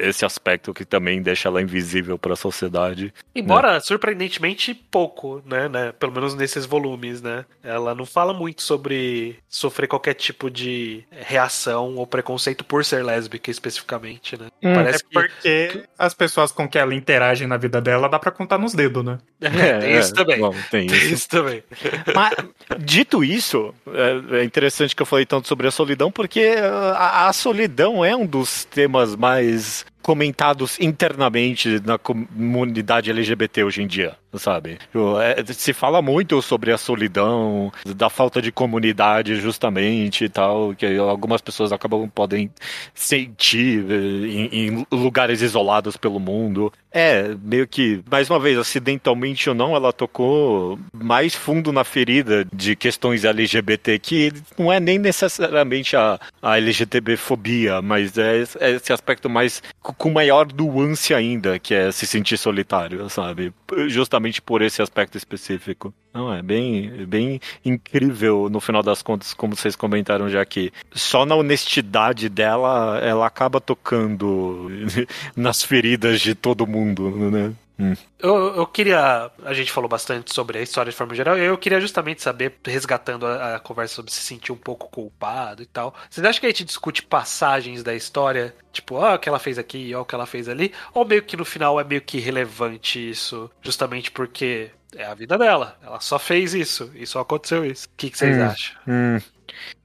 esse aspecto que também também deixa ela invisível para a sociedade.
Embora né? surpreendentemente pouco, né, né, Pelo menos nesses volumes, né? Ela não fala muito sobre sofrer qualquer tipo de reação ou preconceito por ser lésbica especificamente, né?
Hum, Parece é porque as pessoas com que ela interage na vida dela dá para contar nos dedos, né? [laughs]
É, tem isso é, também. Bom,
tem isso. tem isso também. [laughs] Mas, dito isso, é, é interessante que eu falei tanto sobre a solidão, porque a, a solidão é um dos temas mais comentados internamente na comunidade LGBT hoje em dia, sabe? É, se fala muito sobre a solidão, da falta de comunidade, justamente e tal, que algumas pessoas acabam podem sentir eh, em, em lugares isolados pelo mundo. É, meio que, mais uma vez, acidentalmente ou não, ela tocou mais fundo na ferida de questões LGBT, que não é nem necessariamente a, a LGTB-fobia, mas é, é esse aspecto mais com maior nuance ainda, que é se sentir solitário, sabe? Justamente por esse aspecto específico. Não, é bem, bem incrível no final das contas, como vocês comentaram já aqui. Só na honestidade dela, ela acaba tocando [laughs] nas feridas de todo mundo, né?
Hum. Eu, eu, queria. A gente falou bastante sobre a história de forma geral. Eu queria justamente saber, resgatando a, a, conversa sobre se sentir um pouco culpado e tal. Vocês acham que a gente discute passagens da história? Tipo, ó, oh, o que ela fez aqui, ó, o que ela fez ali? Ou meio que no final é meio que irrelevante isso? Justamente porque é a vida dela. Ela só fez isso e só aconteceu isso. O que, que vocês hum, acham? Hum.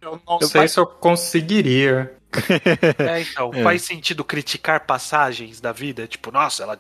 Eu não eu sei se eu conseguiria.
É, então, [laughs] é. faz sentido criticar passagens da vida? Tipo, nossa, ela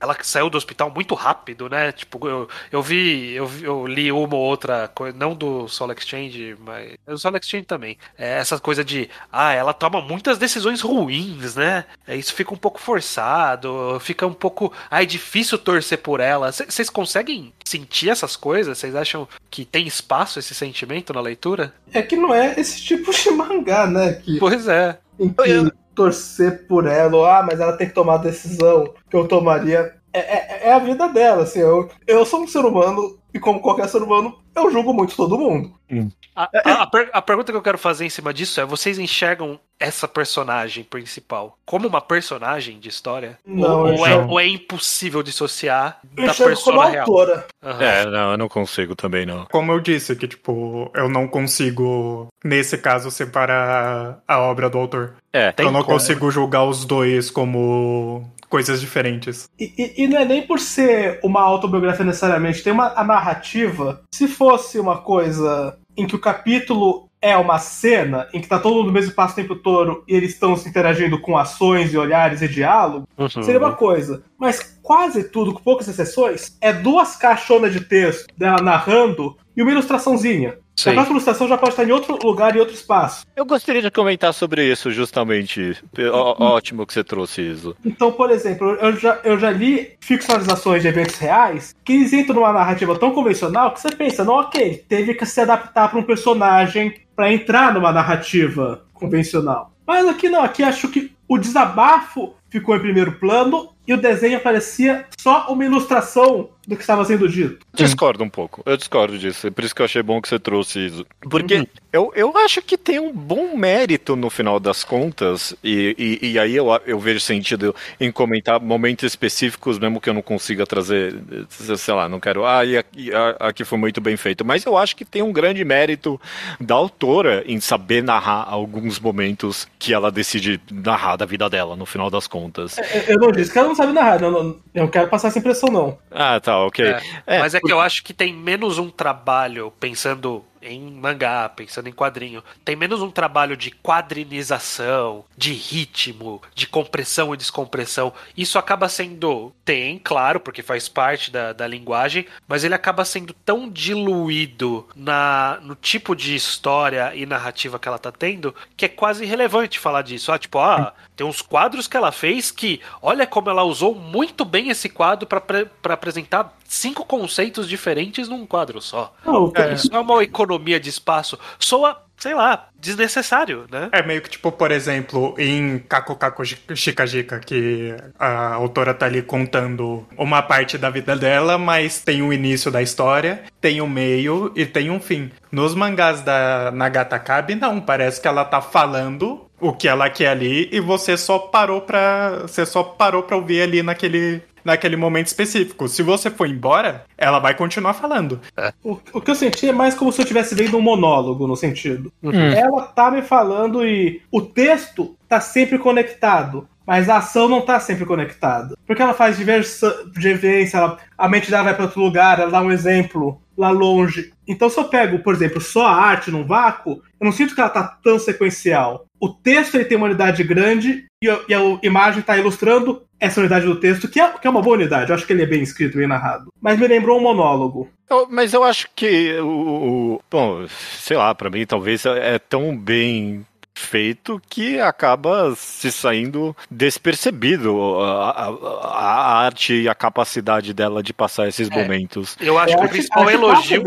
ela saiu do hospital muito rápido, né? Tipo, eu, eu vi, eu, eu li uma ou outra coisa, não do Soul Exchange, mas do Soul Exchange também. É essa coisa de, ah, ela toma muitas decisões ruins, né? É, isso fica um pouco forçado, fica um pouco, ah, é difícil torcer por ela. Vocês conseguem sentir essas coisas? Vocês acham que tem espaço esse sentimento na leitura?
É que não é esse tipo de mangá, né? Que...
Pois é.
Em que... Eu torcer por ela, ou ah, mas ela tem que tomar a decisão que eu tomaria. É, é, é, a vida dela, assim. Eu, eu sou um ser humano e como qualquer ser humano, eu julgo muito todo mundo.
Hum. A, a, a, per, a, pergunta que eu quero fazer em cima disso é: vocês enxergam essa personagem principal como uma personagem de história?
Não,
ou, ou, é, ou é, impossível dissociar
eu da persona real? Autora.
Uhum. É, não, eu não consigo também, não.
Como eu disse, que tipo, eu não consigo, nesse caso, separar a obra do autor. É, eu não como. consigo julgar os dois como coisas diferentes.
E, e, e, não é nem por ser uma autobiografia necessariamente, tem uma a narrativa. Se fosse uma coisa em que o capítulo é uma cena em que tá todo mundo no mesmo espaço o tempo todo e eles estão se interagindo com ações e olhares e diálogo, uhum. seria uma coisa. Mas quase tudo, com poucas exceções, é duas caixonas de texto dela narrando e uma ilustraçãozinha. Sim. A próxima ilustração já pode estar em outro lugar e outro espaço.
Eu gostaria de comentar sobre isso, justamente. Ó, ótimo que você trouxe isso.
Então, por exemplo, eu já, eu já li ficcionalizações de eventos reais que eles entram numa narrativa tão convencional que você pensa, não, ok, teve que se adaptar para um personagem para entrar numa narrativa convencional. Mas aqui não, aqui acho que o desabafo ficou em primeiro plano e o desenho parecia só uma ilustração do que estava sendo dito.
Discordo um pouco, eu discordo disso. É por isso que eu achei bom que você trouxe isso. Porque uhum. eu, eu acho que tem um bom mérito no final das contas, e, e, e, aí eu, eu vejo sentido em comentar momentos específicos, mesmo que eu não consiga trazer, sei lá, não quero. Ah, e aqui, aqui foi muito bem feito. Mas eu acho que tem um grande mérito da autora em saber narrar alguns momentos que ela decide narrar da vida dela, no final das contas.
É, eu não disse que ela não sabe narrar, não, não, eu não quero passar essa impressão, não.
Ah, tá ok.
É, é, mas é que eu acho que tem menos um trabalho pensando em mangá, pensando em quadrinho, tem menos um trabalho de quadrinização, de ritmo, de compressão e descompressão. Isso acaba sendo. Tem, claro, porque faz parte da, da linguagem, mas ele acaba sendo tão diluído na, no tipo de história e narrativa que ela tá tendo que é quase irrelevante falar disso. Ah, tipo, ah, tem uns quadros que ela fez que, olha como ela usou muito bem esse quadro para apresentar cinco conceitos diferentes num quadro só. Não, é. Isso é uma economia de espaço. Soa, sei lá, desnecessário, né?
É meio que tipo, por exemplo, em Kako Kako Chica que a autora tá ali contando uma parte da vida dela, mas tem o início da história, tem o meio e tem um fim. Nos mangás da Nagata Kabi, não, parece que ela tá falando o que ela quer ali e você só parou pra. Você só parou pra ouvir ali naquele naquele momento específico. Se você for embora, ela vai continuar falando.
É. O, o, que eu senti é mais como se eu estivesse vendo um monólogo, no sentido. Uhum. Ela tá me falando e o texto tá sempre conectado. Mas a ação não tá sempre conectada. Porque ela faz divergência, ela, a mente dela vai para outro lugar, ela dá um exemplo lá longe. Então, se eu pego, por exemplo, só a arte num vácuo, eu não sinto que ela tá tão sequencial. O texto ele tem uma unidade grande e a, e a imagem está ilustrando essa unidade do texto, que é, que é uma boa unidade. Eu acho que ele é bem escrito, bem narrado. Mas me lembrou um monólogo.
Eu, mas eu acho que o, o bom, sei lá, para mim talvez é tão bem feito que acaba se saindo despercebido a, a, a, arte e a capacidade dela de passar esses é. momentos.
Eu acho é, que o principal elogio.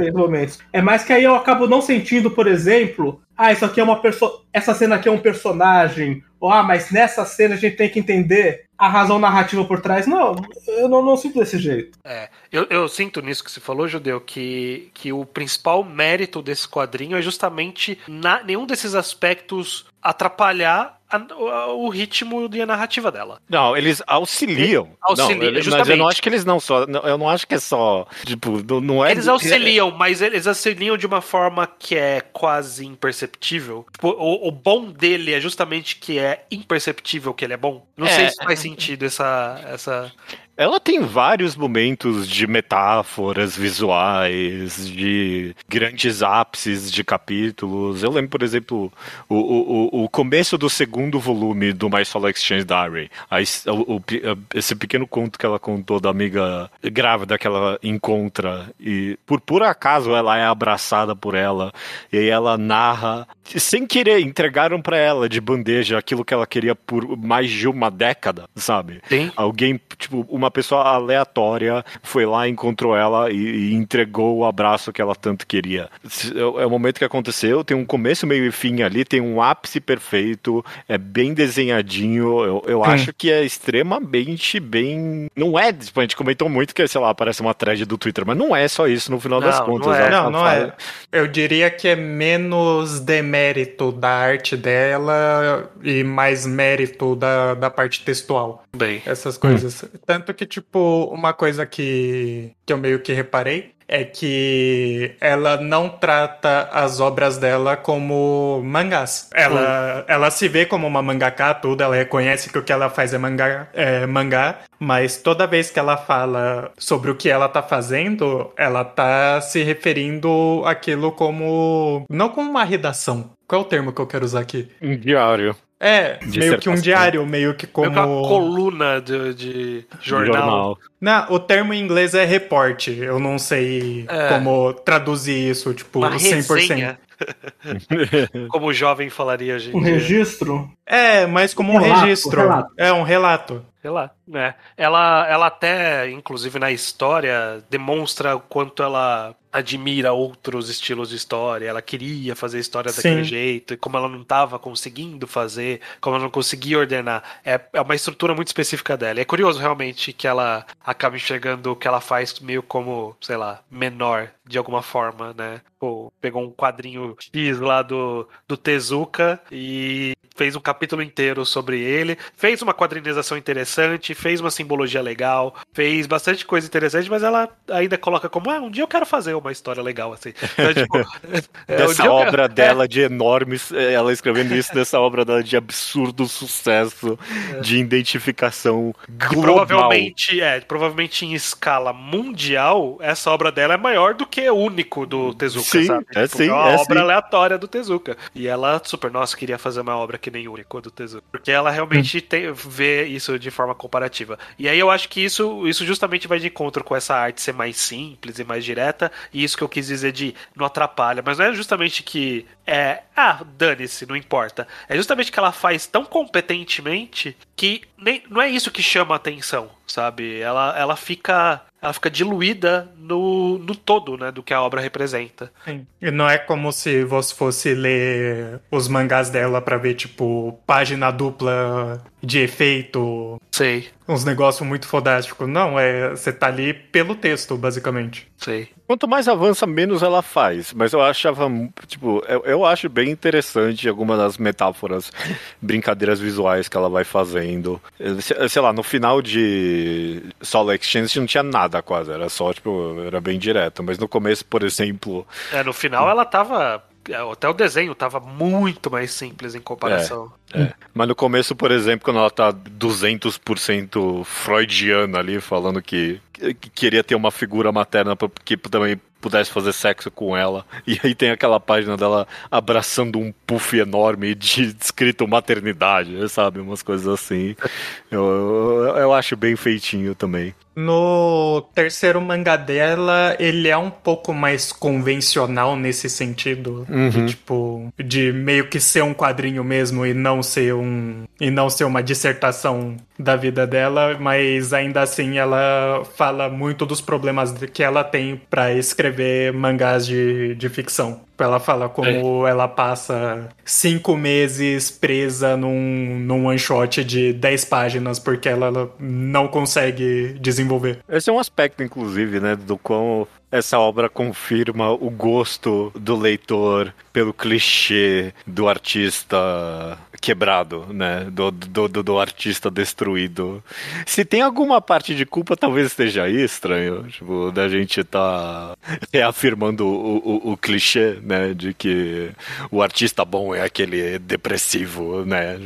É mais que aí eu acabo não sentindo, por exemplo, ah, isso aqui é uma pessoa. Essa cena aqui é um personagem. Ah, mas nessa cena a gente tem que entender a razão narrativa por trás. Não, eu não, não sinto desse jeito.
É, eu, eu, sinto nisso que você falou, Judeu, que, que o principal mérito desse quadrinho é justamente na, nenhum desses aspectos atrapalhar a, o ritmo e a narrativa dela.
Não, eles auxiliam. auxiliam não, ele, mas eu não acho que eles não só. Eu não acho que é só. Tipo, não é.
Eles auxiliam, é... mas eles auxiliam de uma forma que é quase imperceptível. Tipo, o, o, bom dele é justamente que é imperceptível que ele é bom. Não é, sei se faz sentido essa. essa...
Ela tem vários momentos de metáforas visuais, de grandes ápices de capítulos. Eu lembro, por exemplo, o, o, o começo do segundo volume do My Solo Exchange Diary. o, o, esse pequeno conto que ela contou da amiga grávida que ela encontra e por por acaso ela é abraçada por ela e aí ela narra sem querer, entregaram para ela de bandeja aquilo que ela queria por mais de uma década, sabe?
Sim.
Alguém, tipo, uma pessoa aleatória foi lá, encontrou ela e, e entregou o abraço que ela tanto queria. É, é o momento que aconteceu, tem um começo, meio e fim ali, tem um ápice perfeito, é bem desenhadinho. Eu, eu acho que é extremamente bem. Não é, tipo, a gente comentou muito que, sei lá, parece uma thread do Twitter, mas não é só isso no final
não,
das contas.
Não, é. não, não é. Eu diria que é menos demérito da arte dela e mais mérito da, da parte textual.
Bem.
Essas coisas. Hum. Tanto que, tipo, uma coisa que, que eu meio que reparei é que ela não trata as obras dela como mangás. Ela, ela se vê como uma mangaka, tudo, ela reconhece que o que ela faz é mangá, é mangá, mas toda vez que ela fala sobre o que ela tá fazendo, ela tá se referindo aquilo como. não como uma redação. Qual é o termo que eu quero usar aqui?
Um diário.
É, meio que um diário, meio que como. Meio
uma coluna de, de jornal. jornal.
Não, o termo em inglês é report. Eu não sei é. como traduzir isso, tipo, uma 100%. Resenha. [laughs]
como o jovem falaria, gente.
Um registro?
É, mas como um, um relato, registro. Um é, um relato.
Relato. É. Ela, ela até, inclusive na história, demonstra o quanto ela admira outros estilos de história, ela queria fazer história daquele Sim. jeito, e como ela não estava conseguindo fazer, como ela não conseguia ordenar. É, é uma estrutura muito específica dela. E é curioso realmente que ela acaba enxergando o que ela faz meio como, sei lá, menor de alguma forma, né? Pô, pegou um quadrinho X lá do, do Tezuka e fez um capítulo inteiro sobre ele, fez uma quadrinização interessante, fez uma simbologia legal, fez bastante coisa interessante, mas ela ainda coloca como, ah, um dia eu quero fazer uma história legal assim. Então,
tipo, [laughs] é, dessa um obra quero... [laughs] dela é. de enormes, é, ela escrevendo isso dessa obra dela de absurdo sucesso, é. de identificação global.
provavelmente, é, provavelmente em escala mundial, essa obra dela é maior do que o único do Tezuka,
sim,
sabe?
É,
tipo,
sim,
é uma
é
obra
sim.
aleatória do Tezuka. E ela, super, nossa, queria fazer uma obra que nem único do Tezuka. Porque ela realmente hum. tem, vê isso de forma comparativa. E aí eu acho que isso, isso justamente vai de encontro com essa arte ser mais simples e mais direta. E isso que eu quis dizer de não atrapalha. Mas não é justamente que é. Ah, dane-se, não importa. É justamente que ela faz tão competentemente que nem, não é isso que chama a atenção, sabe? Ela, ela fica ela fica diluída no, no todo, né, do que a obra representa.
Sim. E não é como se você fosse ler os mangás dela para ver, tipo, página dupla de efeito.
Sei.
Uns negócios muito fodásticos. Não, é. Você tá ali pelo texto, basicamente.
Sei.
Quanto mais avança, menos ela faz. Mas eu achava, tipo, eu, eu acho bem interessante algumas das metáforas, [laughs] brincadeiras visuais que ela vai fazendo. Sei lá, no final de Solo Exchange não tinha nada quase, era só, tipo, era bem direto. Mas no começo, por exemplo.
É, no final ela tava até o desenho tava muito mais simples em comparação.
É, é. Mas no começo, por exemplo, quando ela tá 200% freudiana ali, falando que, que queria ter uma figura materna que também pudesse fazer sexo com ela. [laughs] E aí tem aquela página dela abraçando um puff enorme de [laughs] escrito maternidade, sabe? Umas coisas assim. Eu, eu, eu acho bem feitinho também.
No terceiro mangá dela, ele é um pouco mais convencional nesse sentido. Uhum. De, tipo, de meio que ser um quadrinho mesmo e não ser um. e não ser uma dissertação da vida dela, mas ainda assim ela fala muito dos problemas que ela tem para escrever mangás de, de ficção. Ela fala como é. ela passa cinco meses presa num, num one shot de 10 páginas porque ela, ela não consegue desenvolver.
Esse é um aspecto, inclusive, né, do quão essa obra confirma o gosto do leitor pelo clichê do artista quebrado, né? Do, do, do, do, artista destruído. Se tem alguma parte de culpa, talvez esteja aí estranho. Tipo, da gente tá reafirmando o, o, o, clichê, né? De que o artista bom é aquele depressivo, né?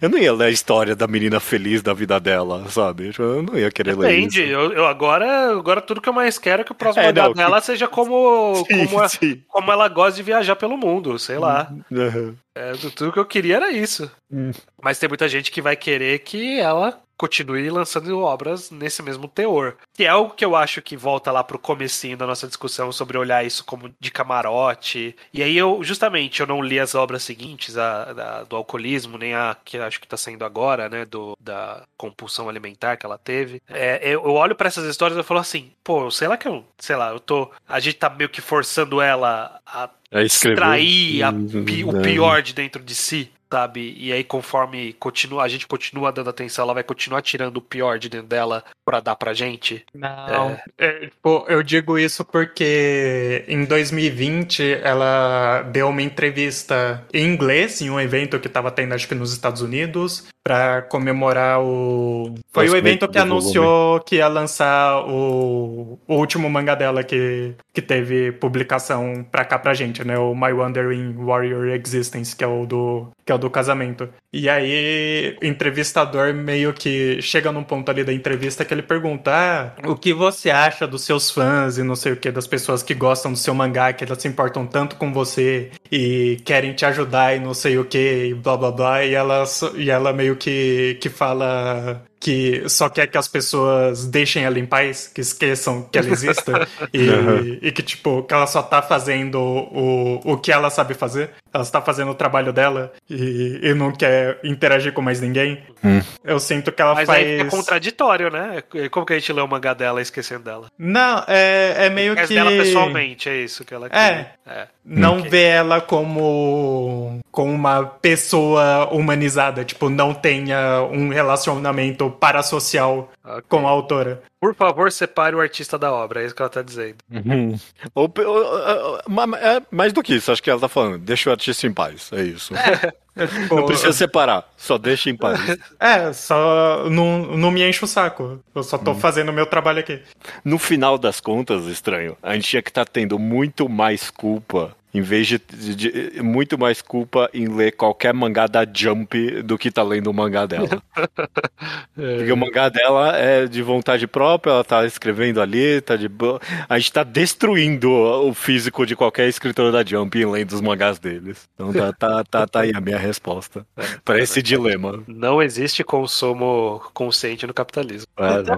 Eu não ia ler a história da menina feliz da vida dela, sabe? Eu não ia querer Depende. ler isso.
Depende. Eu, eu, agora, agora tudo que eu mais quero é que o próximo é, não, dela que... seja como, [laughs] sim, como, sim. como ela gosta de viajar pelo mundo, sei lá. Uhum. É, tudo que eu queria era isso. Uhum. Mas tem muita gente que vai querer que ela continue lançando obras nesse mesmo teor. Que é algo que eu acho que volta lá pro comecinho da nossa discussão sobre olhar isso como de camarote. E aí eu, justamente, eu não li as obras seguintes, a, a do alcoolismo, nem a que acho que tá saindo agora, né, do, da compulsão alimentar que ela teve. É, eu, eu olho para essas histórias e falo assim, pô, sei lá que eu, sei lá, eu tô, a gente tá meio que forçando ela a
é
extrair a, o pior de dentro de si sabe? E aí, conforme continua, a gente continua dando atenção, ela vai continuar tirando o pior de dentro dela pra dar pra gente?
Não. É... É, tipo, eu digo isso porque em 2020 ela deu uma entrevista em inglês em um evento que tava tendo, acho que nos Estados Unidos, para comemorar o. Foi o evento que anunciou que ia lançar o, o último mangá dela que, que teve publicação pra cá pra gente, né? O My Wandering Warrior Existence, que é o do que é o do casamento. E aí, o entrevistador meio que chega num ponto ali da entrevista que ele pergunta: ah, o que você acha dos seus fãs e não sei o que, das pessoas que gostam do seu mangá, que elas se importam tanto com você e querem te ajudar e não sei o que, e blá blá blá. E ela, e ela meio que, que fala que só quer que as pessoas deixem ela em paz, que esqueçam que ela exista [laughs] e, uhum. e, que, tipo, que ela só tá fazendo o, o que ela sabe fazer, ela está fazendo o trabalho dela e, e não quer interagir com mais ninguém. Hum. Eu sinto que ela
Mas
faz.
Mas é contraditório, né? Como que a gente lê o mangá dela esquecendo dela?
Não, é, é meio
que.
dela
pessoalmente, é isso que ela
quer. É. é. Não okay. vê ela como, como uma pessoa humanizada, tipo, não tenha um relacionamento parasocial okay. com a autora.
Por favor, separe o artista da obra, é isso que ela tá dizendo.
Uhum. [laughs] Ou, ou, ou, é mais do que isso, acho que ela tá falando. Deixa o artista em paz, é isso. É. [laughs] Não precisa separar, só deixa em paz. [laughs]
É, só não, não me enche o saco. Eu só tô hum. fazendo o meu trabalho aqui.
No final das contas, estranho, a gente tinha que estar tá tendo muito mais culpa em vez de, de, de, muito mais culpa em ler qualquer mangá da Jump do que tá lendo o mangá dela. [laughs] é. Porque o mangá dela é de vontade própria, ela tá escrevendo ali, tá de boa. A gente tá destruindo o físico de qualquer escritor da Jump em lendo os mangás deles. Então tá, tá, tá, tá aí a minha resposta é, para esse dilema.
Não existe consumo consciente no capitalismo. É,
até,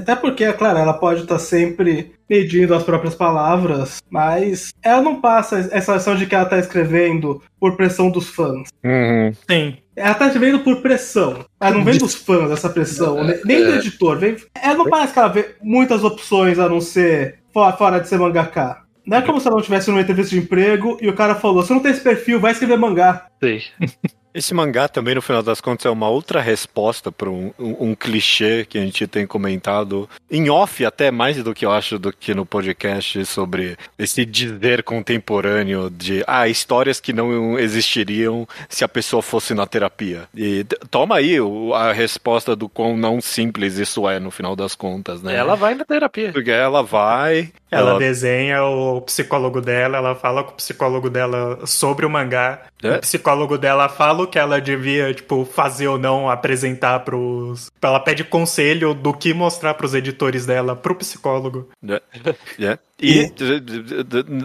até porque, é claro, ela pode estar tá sempre medindo as próprias palavras, mas ela não passa essa ação de que ela tá escrevendo por pressão dos fãs.
Uhum.
Sim.
Ela tá escrevendo por pressão. Ela não vem dos fãs essa pressão, é, nem do editor. Vem... Ela não parece que ela vê muitas opções a não ser fora, de ser mangaka. Não é como se ela não tivesse numa entrevista de emprego e o cara falou: você não tem esse perfil, vai escrever mangá.
Sim. [laughs]
Esse mangá também, no final das contas, é uma outra resposta para um, um, um, clichê que a gente tem comentado em off, até mais do que eu acho do que no podcast, sobre esse dizer contemporâneo de ah, histórias que não existiriam se a pessoa fosse na terapia. E toma aí a resposta do quão não simples isso é, no final das contas, né?
Ela vai na terapia.
Porque ela vai.
Ela, ela... desenha o psicólogo dela, ela fala com o psicólogo dela sobre o mangá. É? O psicólogo dela fala o que ela devia, tipo, fazer ou não apresentar pros. Ela pede conselho do que mostrar pros editores dela, pro psicólogo.
É. [laughs] é. E,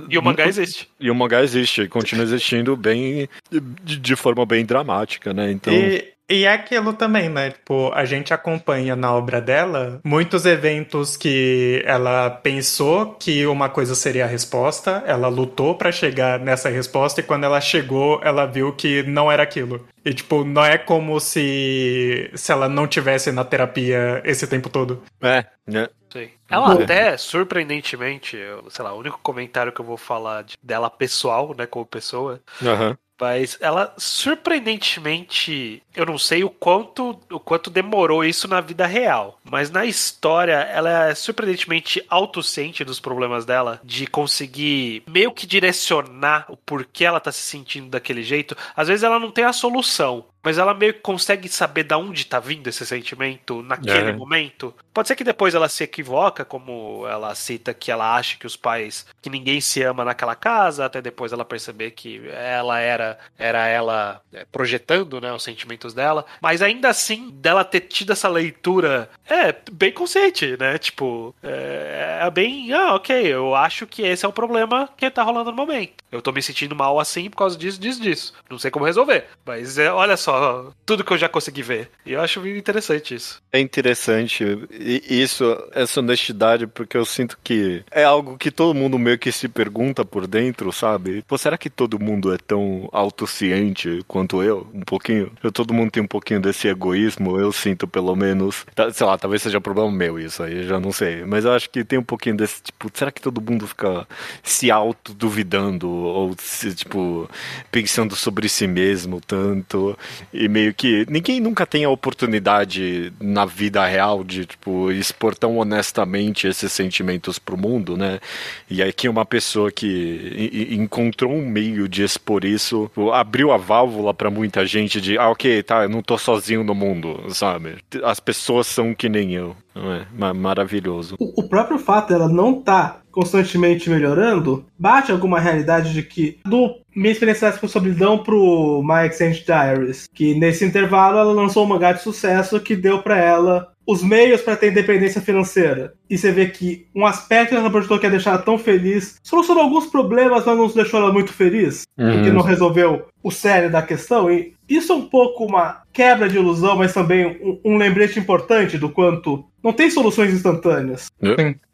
e o mangá existe.
E o mangá existe, continua existindo bem de forma bem dramática, né? Então.
E e é aquilo também, né? Tipo, a gente acompanha na obra dela muitos eventos que ela pensou que uma coisa seria a resposta, ela lutou para chegar nessa resposta e quando ela chegou, ela viu que não era aquilo. E tipo, não é como se se ela não tivesse na terapia esse tempo todo.
É, né?
Sim. Ela até, surpreendentemente, sei lá, o único comentário que eu vou falar de, dela pessoal, né, como pessoa,
uhum.
Mas ela surpreendentemente, eu não sei o quanto o quanto demorou isso na vida real, mas na história ela é surpreendentemente autociente dos problemas dela, de conseguir meio que direcionar o porquê ela tá se sentindo daquele jeito. Às vezes ela não tem a solução, mas ela meio que consegue saber da onde tá vindo esse sentimento naquele é. momento. Pode ser que depois ela se equivoca, como ela cita que ela acha que os pais, que ninguém se ama naquela casa, até depois ela perceber que ela era era ela é, projetando, né, os sentimentos dela, mas ainda assim dela ter tido essa leitura é bem consciente, né? Tipo, é, é bem, ah, OK, eu acho que esse é o problema que tá rolando no momento. Eu tô me sentindo mal assim por causa disso, disso, disso. Não sei como resolver, mas é, olha só, tudo que eu já consegui ver. E eu acho interessante isso.
É interessante isso, essa honestidade, porque eu sinto que é algo que todo mundo meio que se pergunta por dentro, sabe? Pô, será que todo mundo é tão autociente quanto eu? Um pouquinho? Eu, todo mundo tem um pouquinho desse egoísmo, eu sinto pelo menos. Tá, sei lá, talvez seja problema meu isso aí, já não sei. Mas eu acho que tem um pouquinho desse, tipo, será que todo mundo fica se auto-duvidando? Ou, se, tipo, pensando sobre si mesmo tanto? E meio que ninguém nunca tem a oportunidade na vida real de, tipo, expor tão honestamente esses sentimentos pro mundo, né? E aqui uma pessoa que encontrou um meio de expor isso, abriu a válvula para muita gente de, ah, ok, tá, eu não tô sozinho no mundo, sabe? As pessoas são que nem eu. É? Maravilhoso.
O, o próprio fato dela não tá constantemente melhorando, bate alguma realidade de que, do minha experiência com solidão pro My Exchange Diaries, que nesse intervalo ela lançou um mangá de sucesso que deu para ela os meios para ter independência financeira. E você vê que um aspecto dessa produtora que é deixar ela tão feliz solucionou alguns problemas, mas não deixou ela muito feliz, uhum. porque não resolveu o sério da questão. E isso é um pouco uma quebra de ilusão, mas também um, um lembrete importante do quanto não tem soluções instantâneas.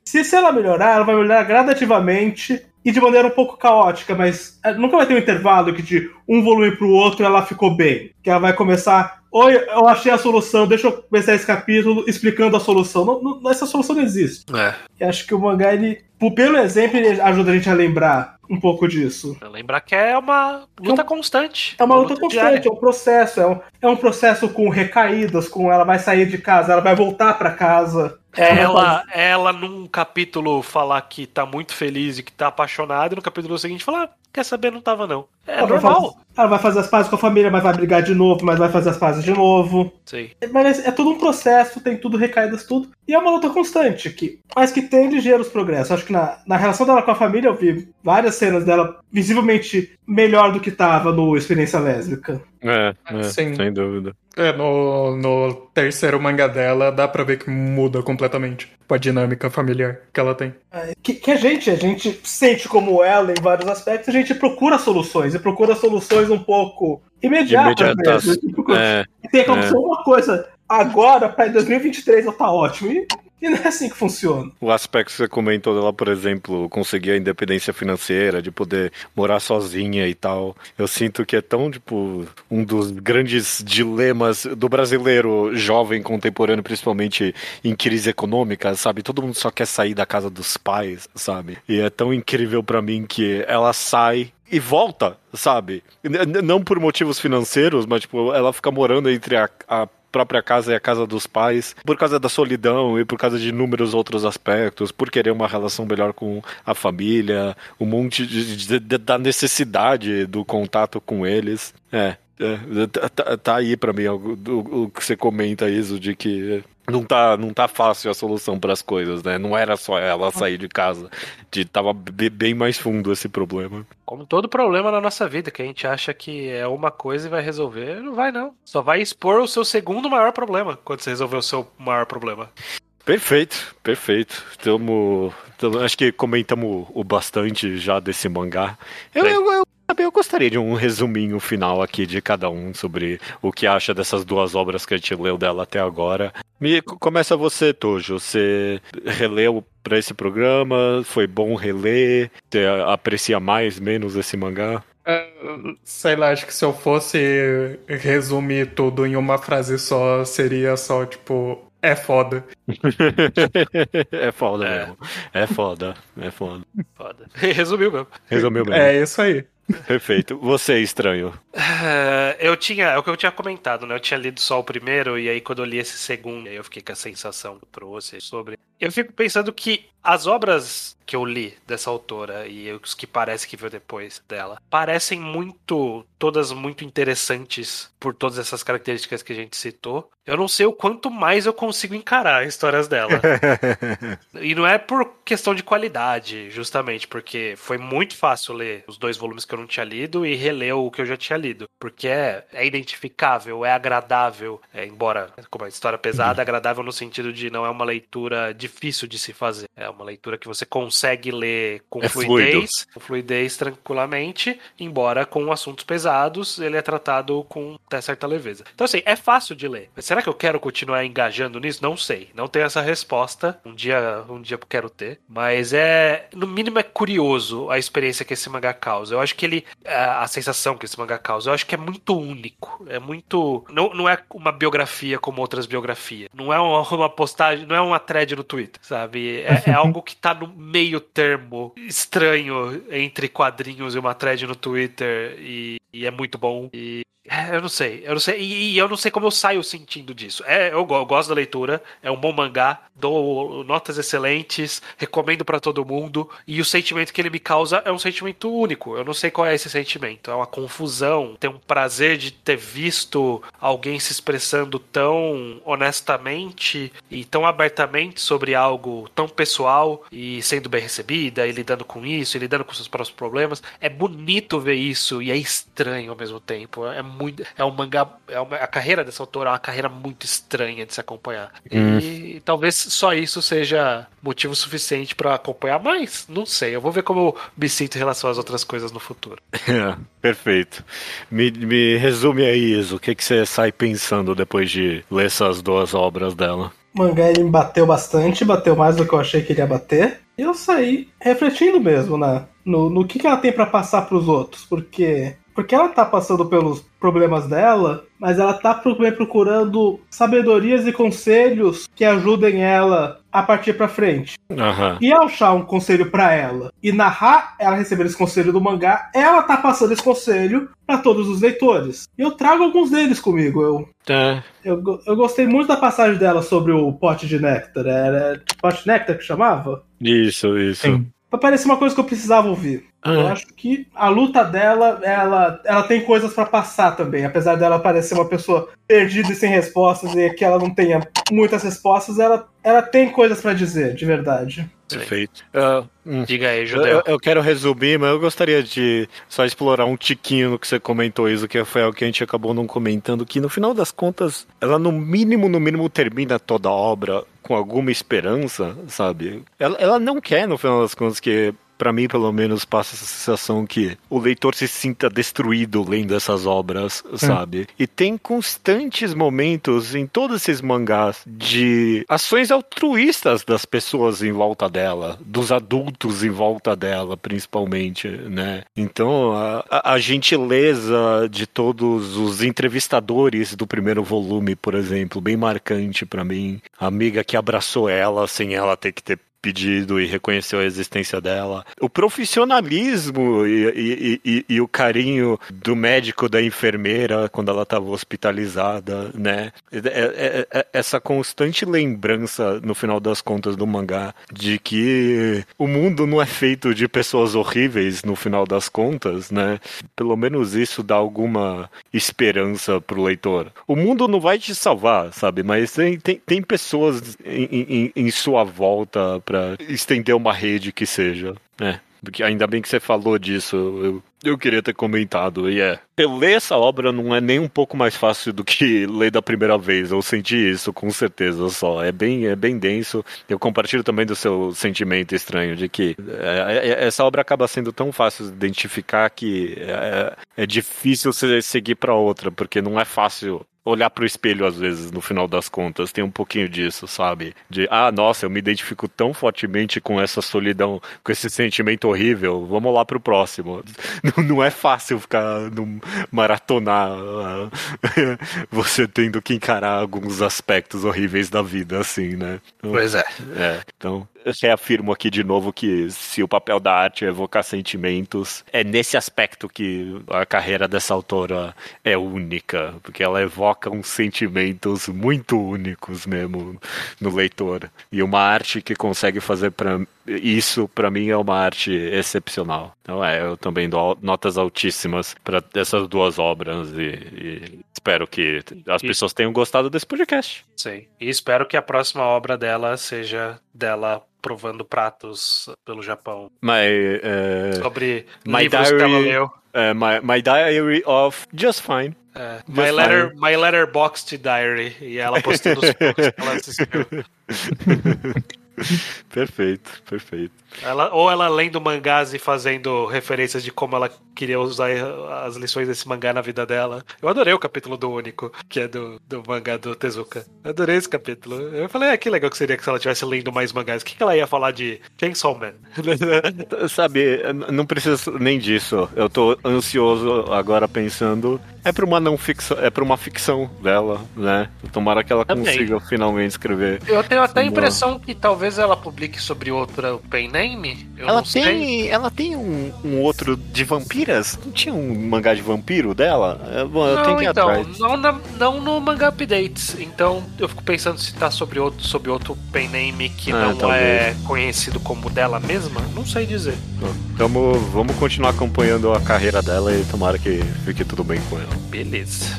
Se, se ela melhorar, ela vai melhorar gradativamente e de maneira um pouco caótica, mas é, nunca vai ter um intervalo que de um volume para o outro ela ficou bem. Que ela vai começar. Oi, eu achei a solução, deixa eu começar esse capítulo explicando a solução. Não, não, essa solução não existe. É. E acho que o mangá, ele, pelo exemplo, ele ajuda a gente a lembrar um pouco disso.
Lembrar que é uma luta é um, constante.
É uma, uma luta, luta, constante, diária. é um processo. É um, é um processo com recaídas, com ela vai sair de casa, ela vai voltar para casa.
É, ela, ela, num capítulo, falar que tá muito feliz e que tá apaixonada, e no capítulo seguinte falar, ah, quer saber, não tava não. É ela normal.
Vai fazer, ela vai fazer as pazes com a família, mas vai brigar de novo, mas vai fazer as pazes de novo.
Sim.
Mas é, é tudo um processo, tem tudo recaídas, tudo. E é uma luta constante, que, mas que tem ligeiros progressos. Acho que na, na relação dela com a família, eu vi várias cenas dela visivelmente melhor do que tava no Experiência Lésbica.
É, é sem dúvida.
É, no, no terceiro mangá dela dá pra ver que muda completamente a dinâmica familiar que ela tem.
É, que, que, a gente, a gente sente como ela em vários aspectos, a gente procura soluções, e procura soluções um pouco imediatas.
Imediatas. Mesmo.
É, tem que acontecer é. uma coisa agora, pra 2023 eu tá ótimo. E e não é assim que funciona.
O aspecto que você comentou dela, por exemplo, conseguir a independência financeira, de poder morar sozinha e tal. Eu sinto que é tão, tipo, um dos grandes dilemas do brasileiro jovem contemporâneo, principalmente em crise econômica, sabe? Todo mundo só quer sair da casa dos pais, sabe? E é tão incrível para mim que ela sai e volta, sabe? Não por motivos financeiros, mas tipo, ela fica morando entre a, a própria casa e a casa dos pais, por causa da solidão e por causa de inúmeros outros aspectos, por querer uma relação melhor com a família, um monte de, de, de da necessidade do contato com eles. É, é, tá, tá, tá aí para mim o, o, o, que você comenta, isso, de que não tá, não tá fácil a solução para as coisas, né? Não era só ela sair de casa, de tava bem mais fundo esse problema.
Como todo problema na nossa vida, que a gente acha que é uma coisa e vai resolver, não vai não. Só vai expor o seu segundo maior problema quando você resolver o seu maior problema.
Perfeito, perfeito. Tamo acho que comentamos o bastante já desse mangá. Eu, eu, eu eu gostaria de um resuminho final aqui de cada um sobre o que acha dessas duas obras que a gente leu dela até agora. Me começa você, Tojo. Você releu para esse programa? Foi bom reler? Você aprecia mais, menos esse mangá?
É, sei lá, acho que se eu fosse resumir tudo em uma frase só, seria só tipo. É foda. [laughs]
é foda é. mesmo. É foda. É foda.
Foda. [laughs] Resumiu mesmo.
Resumiu mesmo.
É isso aí.
Perfeito. Você, estranho.
Uh, eu tinha, é o que eu tinha comentado, né? Eu tinha lido só o primeiro, e aí quando eu li esse segundo, aí eu fiquei com a sensação que eu trouxe sobre. Eu fico pensando que as obras que eu li dessa autora e os que parece que veio depois dela parecem muito, todas muito interessantes por todas essas características que a gente citou. Eu não sei o quanto mais eu consigo encarar histórias dela. [laughs] e não é por questão de qualidade, justamente, porque foi muito fácil ler os dois volumes que eu não tinha lido e reler o que eu já tinha lido. Porque é, é identificável, é agradável, é, embora como a história pesada, é [laughs] agradável no sentido de não é uma leitura difícil difícil de se fazer. É uma leitura que você consegue ler com é fluidez, com fluidez tranquilamente, embora com assuntos pesados, ele é tratado com até certa leveza. Então, assim, é fácil de ler. Mas será que eu quero continuar engajando nisso? Não sei. Não tenho essa resposta. Um dia, um dia eu quero ter. Mas é, no mínimo, é curioso a experiência que esse mangá causa. Eu acho que ele, a, sensação que esse mangá causa, eu acho que é muito único. É muito. Não, não é uma biografia como outras biografias. Não é uma, uma postagem, não é uma thread no Twitter, sabe? É, é algo que tá no meio termo estranho entre quadrinhos e uma thread no Twitter e, e é muito bom. E é, eu não sei, eu não sei, e, e, eu não sei como eu saio sentindo disso. É, eu, eu, gosto da leitura, é um bom mangá, dou notas excelentes, recomendo para todo mundo, e o sentimento que ele me causa é um sentimento único. Eu não sei qual é esse sentimento. É uma confusão, ter um prazer de ter visto alguém se expressando tão honestamente e tão abertamente sobre algo tão pessoal e sendo bem recebida, e lidando com isso, e lidando com seus próprios problemas. É bonito ver isso e é estranho ao mesmo tempo. É muito. É um mangá. É uma, a carreira dessa autora é uma carreira muito estranha de se acompanhar. Hum. E talvez só isso seja motivo suficiente para acompanhar mais. Não sei. Eu vou ver como eu me sinto em relação às outras coisas no futuro. [laughs]
Perfeito. Me, me resume aí, Iso. O que, que você sai pensando depois de ler essas duas obras dela?
O mangá ele me bateu bastante, bateu mais do que eu achei que ele ia bater. E eu saí refletindo mesmo né, no, no que, que ela tem para passar para os outros, porque porque ela tá passando pelos problemas dela, mas ela tá procurando sabedorias e conselhos que ajudem ela a partir para frente.
Uhum.
E ao achar um conselho para ela e narrar ela receber esse conselho do mangá, ela tá passando esse conselho para todos os leitores. E eu trago alguns deles comigo. Eu,
é.
eu, eu gostei muito da passagem dela sobre o pote de néctar. Era pote de néctar que chamava?
Isso, isso. Sim.
Parece uma coisa que eu precisava ouvir. Ah. Eu acho que a luta dela, ela, ela tem coisas para passar também. Apesar dela parecer uma pessoa perdida e sem respostas e que ela não tenha muitas respostas, ela, ela tem coisas para dizer, de verdade.
Perfeito. Uh,
hum. Diga aí, Judeu.
Eu, eu, quero resumir, mas eu gostaria de só explorar um tiquinho no que você comentou, isso, que foi o que a gente acabou não comentando, que no final das contas, ela no mínimo, no mínimo, termina toda a obra com alguma esperança, sabe? Ela, ela não quer, no final das contas, que para mim, pelo menos, passa essa sensação que o leitor se sinta destruído lendo essas obras, hum. sabe? E tem constantes momentos em todos esses mangás de ações altruístas das pessoas em volta dela, dos adultos em volta dela, principalmente, né? Então, a, a gentileza de todos os entrevistadores do primeiro volume, por exemplo, bem marcante para mim. A amiga que abraçou ela sem ela ter que ter pedido e reconheceu a existência dela. O profissionalismo e, e, e, e o carinho do médico, da enfermeira, quando ela estava hospitalizada, né? É, é, é, essa constante lembrança, no final das contas, do mangá, de que o mundo não é feito de pessoas horríveis, no final das contas, né? Pelo menos isso dá alguma esperança pro leitor. O mundo não vai te salvar, sabe? Mas tem, tem, tem pessoas em, em, em sua volta para estender uma rede que seja, né? Porque ainda bem que você falou disso, eu, eu queria ter comentado. E é, ler essa obra não é nem um pouco mais fácil do que [laughs] ler da primeira vez. Eu senti isso, com certeza só. É bem, é bem denso. Eu compartilho também do seu sentimento estranho de que é, é, essa obra acaba sendo tão fácil de identificar que é, é difícil você seguir para outra, porque não é fácil olhar pro espelho às vezes, no final das contas. Tem um pouquinho disso, sabe? De, ah, nossa, eu me identifico tão fortemente com essa solidão, com esse sentimento horrível. Vamos lá pro próximo. [laughs] Não, não é fácil ficar no, maratonar uh, [laughs] você tendo que encarar alguns aspectos horríveis da vida, assim, né?
Então, pois é.
É, então reafirmo aqui de novo que se o papel da arte é evocar sentimentos, é nesse aspecto que a carreira dessa autora é única, porque ela evoca uns sentimentos muito únicos mesmo no leitor. E uma arte que consegue fazer para isso, para mim, é uma arte excepcional. Então, é, eu também dou notas altíssimas para essas duas obras e, e espero que as pessoas tenham gostado desse podcast.
Sim, e espero que a próxima obra dela seja dela provando pratos pelo Japão.
My, uh,
Sobre my livros diary, que ela leu.
Uh, my, my Diary of Just Fine.
É, my, letter, my Letterboxd Diary. E ela postando os [laughs] poucos que ela assistiu. [laughs] [laughs]
perfeito, perfeito.
Ela, ou ela lendo mangás e fazendo referências de como ela queria usar as lições desse mangá na vida dela. Eu adorei o capítulo do Único, que é do, do mangá do Tezuka. Eu adorei esse capítulo. Eu falei, ah, que legal que seria que se ela estivesse lendo mais mangás. O que, que ela ia falar de Chainsaw Man? [laughs]
Sabe, não precisa nem disso. Eu tô ansioso agora pensando. É pra uma não ficção, é pra uma ficção dela, né? Tomara que ela Também. consiga finalmente escrever.
Eu tenho até a impressão que talvez ela publique sobre outra Pain Name.
Eu ela tem, sei. ela tem um, um, outro de vampiras? Não tinha um mangá de vampiro dela?
Bom, eu não, tenho que ir então, atrás. Não, na, não no mangá updates. Então eu fico pensando se tá sobre outro, sobre outro pen name que ah, não talvez. é conhecido como dela mesma. Não sei dizer.
Então vamos continuar acompanhando a carreira dela e tomara que fique tudo bem com ela.
billies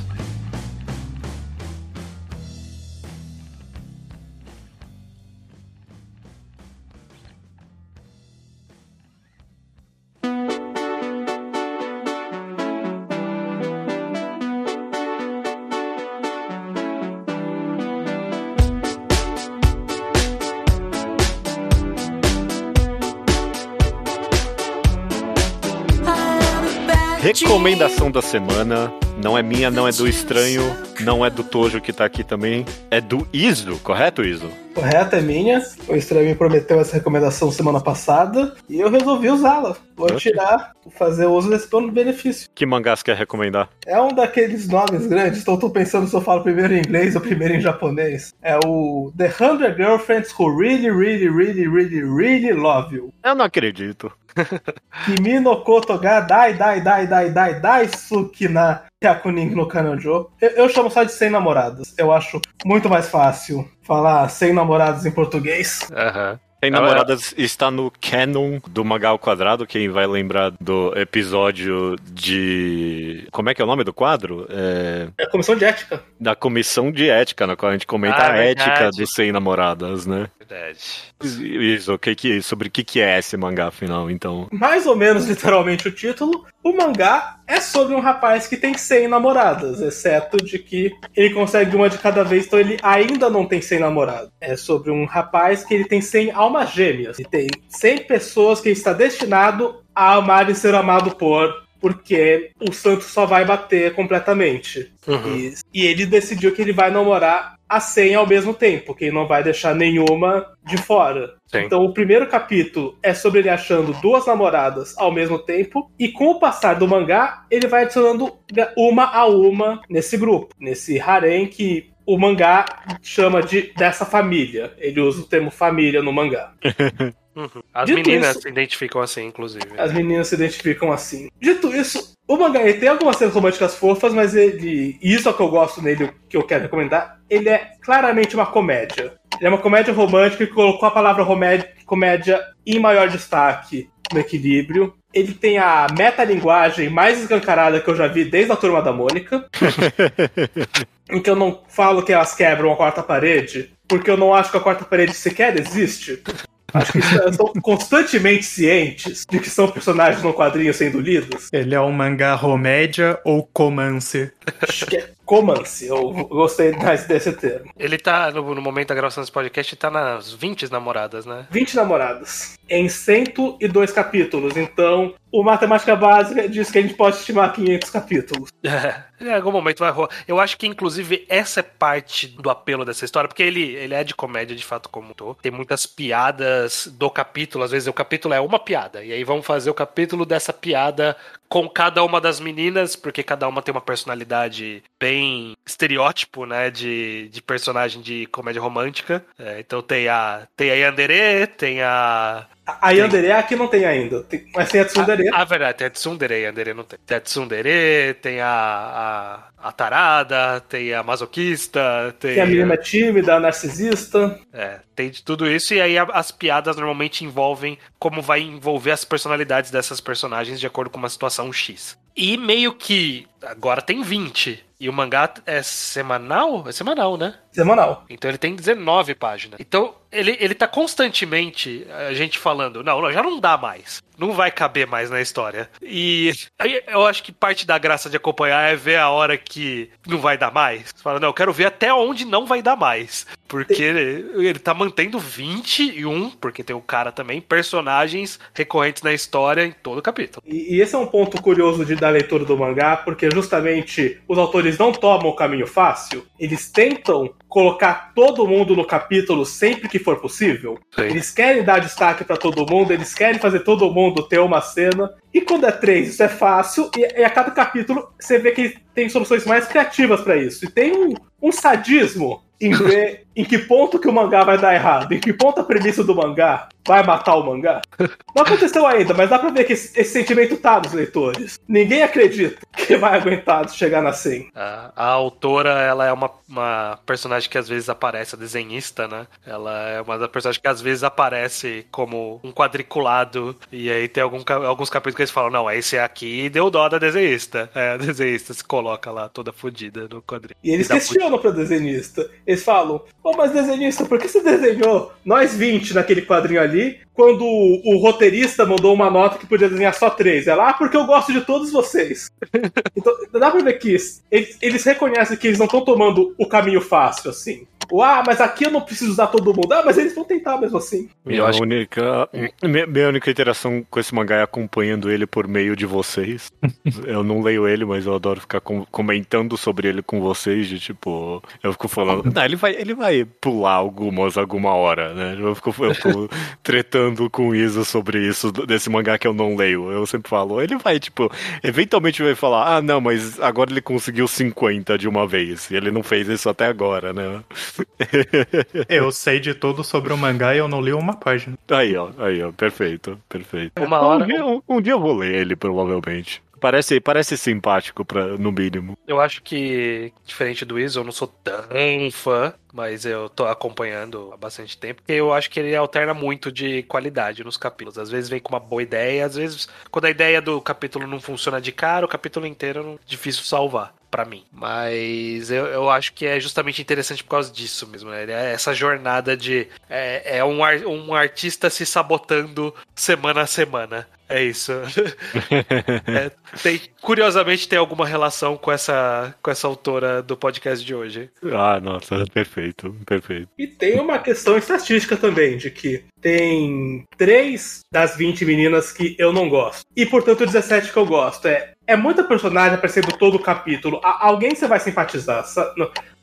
Recomendação da semana. Não é minha, não é do estranho, não é do Tojo que tá aqui também. É do Iso, correto, Iso?
Correto, é minha. O estranho me prometeu essa recomendação semana passada e eu resolvi usá-la. Vou okay. tirar, fazer uso desse plano de benefício.
Que mangás quer recomendar?
É um daqueles nomes grandes, então tô pensando se eu falo primeiro em inglês ou primeiro em japonês. É o The Hundred Girlfriends Who Really, Really, Really, Really, Really Love You.
Eu não acredito. [laughs]
Kimi no koto ga dai dai dai dai dai dai suki na Hyakunin no Kanojo. Eu, eu chamo só de 100 namoradas. Eu acho muito mais fácil falar 100 namoradas em português.
Aham. Uhum. Tem Namoradas está no canon do Magal Quadrado, quem vai lembrar do episódio de. Como é que é o nome do quadro?
É, é a Comissão de Ética.
Da Comissão de Ética, na qual a gente comenta ah, a verdade. ética dos 100 namoradas, né?
Verdade.
Isso, que que, sobre o que, que é esse mangá, afinal, então?
Mais ou menos, literalmente, o título. O mangá é sobre um rapaz que tem 100 namoradas, exceto de que ele consegue uma de cada vez, então ele ainda não tem 100 namoradas. É sobre um rapaz que ele tem 100 almas gêmeas. E tem 100 pessoas que ele está destinado a amar e ser amado por porque o santo só vai bater completamente. Uhum. E, e, ele decidiu que ele vai namorar a 100 ao mesmo tempo, que ele não vai deixar nenhuma de fora. Sim. Então o primeiro capítulo é sobre ele achando duas namoradas ao mesmo tempo, e com o passar do mangá, ele vai adicionando uma a uma nesse grupo, nesse harem que o mangá chama de dessa família. Ele usa o termo família no mangá. [laughs]
Uhum. As Dito meninas isso, se identificam assim, inclusive.
As meninas se identificam assim. Dito isso, o mangá tem algumas cenas românticas fofas, mas ele. E isso é o que eu gosto nele, que eu quero recomendar. Ele é claramente uma comédia. Ele é uma comédia romântica que colocou a palavra comédia em maior destaque no equilíbrio. Ele tem a metalinguagem mais escancarada que eu já vi desde a turma da Mônica. [laughs] em que eu não falo que elas quebram a quarta parede, porque eu não acho que a quarta parede sequer existe. Acho que estão constantemente cientes de que são personagens no quadrinho sendo lidos.
Ele é um mangá romédia ou romance?
Acho que é Comance, eu gostei mais desse termo.
Ele tá, no, no momento da gravação desse podcast, tá nas 20 namoradas, né?
20 namoradas. Em 102 capítulos. Então, o Matemática Básica diz que a gente pode estimar 500 capítulos. [laughs]
É, em algum momento vai rolar. Eu acho que, inclusive, essa é parte do apelo dessa história, porque ele, ele é de comédia, de fato, como tô. Tem muitas piadas do capítulo. Às vezes o capítulo é uma piada. E aí vamos fazer o capítulo dessa piada com cada uma das meninas, porque cada uma tem uma personalidade bem estereótipo, né, de, de personagem de comédia romântica. É, então tem a tem a Yandere, tem a
a Yandere tem... aqui não tem ainda, tem, mas tem a Tsundere.
Ah, verdade, tem a Tsundere, a Yandere não tem. Tem a Tsundere, tem a, a, a tarada, tem a masoquista, tem...
Tem a menina tímida, a narcisista.
É, tem de tudo isso, e aí as piadas normalmente envolvem como vai envolver as personalidades dessas personagens de acordo com uma situação X. E meio que agora tem 20. E o mangá é semanal? É semanal, né?
Semanal.
Então ele tem 19 páginas. Então ele, ele tá constantemente a gente falando, não, não, já não dá mais. Não vai caber mais na história. E eu acho que parte da graça de acompanhar é ver a hora que não vai dar mais. Você fala, não, eu quero ver até onde não vai dar mais. Porque ele, ele tá mantendo 21, porque tem o cara também, personagens recorrentes na história em todo o capítulo.
E, e esse é um ponto curioso de, da leitura do mangá, porque justamente os autores não tomam o caminho fácil, eles tentam colocar todo mundo no capítulo sempre que for possível. Sim. Eles querem dar destaque para todo mundo, eles querem fazer todo mundo ter uma cena. E quando é três, isso é fácil, e, e a cada capítulo você vê que tem soluções mais criativas para isso. E tem um, um sadismo em [laughs] ver em que ponto que o mangá vai dar errado, em que ponto a premissa do mangá vai matar o mangá. [laughs] Não aconteceu ainda, mas dá pra ver que esse, esse sentimento tá nos leitores. Ninguém acredita que vai aguentar chegar na 100.
A, a autora, ela é uma, uma, personagem que às vezes aparece, a desenhista, né? Ela é uma das personagens que às vezes aparece como um quadriculado, e aí tem algum, alguns capítulos que eles falam, não, esse aqui deu dó da desenhista. É, a desenhista se coloca lá toda fodida no quadrinho.
E eles questionam pra desenhista. Eles falam, Ô, oh, mas desenhista, por que você desenhou nós 20 naquele quadrinho ali, quando o, o, roteirista mandou uma nota que podia desenhar só três? Ela, ah, porque eu gosto de todos vocês. [laughs] então, dá pra ver que eles, eles reconhecem que eles não estão tomando o caminho fácil, assim. Ah, mas aqui eu não preciso usar todo mundo. Ah, mas eles vão tentar mesmo assim.
Minha, única, minha, minha, única interação com esse mangá é acompanhando ele por meio de vocês. [laughs] eu não leio ele, mas eu adoro ficar com, comentando sobre ele com vocês. De tipo, eu fico falando, não, ele vai, ele vai pular algumas alguma hora, né? Eu fico, eu fico [laughs] tretando com o Isa sobre isso, desse mangá que eu não leio. Eu sempre falo, ele vai, tipo, eventualmente vai falar, ah, não, mas agora ele conseguiu 50 de uma vez. E ele não fez isso até agora, né? [laughs]
eu sei de tudo sobre o mangá e eu não li uma página.
Aí, ó, aí, ó, perfeito, perfeito.
Uma hora.
Um dia, um, um dia eu vou ler ele, provavelmente. Parece, parece simpático, pra, no mínimo.
Eu acho que, diferente do Izzo, eu não sou tão fã, mas eu tô acompanhando há bastante tempo. E eu acho que ele alterna muito de qualidade nos capítulos. Às vezes vem com uma boa ideia, às vezes, quando a ideia do capítulo não funciona de cara, o capítulo inteiro é difícil salvar para mim. Mas eu, eu acho que é justamente interessante por causa disso mesmo, né? É essa jornada de. É, é um, ar, um artista se sabotando semana a semana. É isso. [laughs] é, tem, curiosamente tem alguma relação com essa, com essa autora do podcast de hoje.
Ah, nossa, perfeito, perfeito.
E tem uma questão estatística também, de que tem três das 20 meninas que eu não gosto. E, portanto, 17 que eu gosto. É, é muita personagem aparecendo todo o capítulo. A, alguém você vai simpatizar.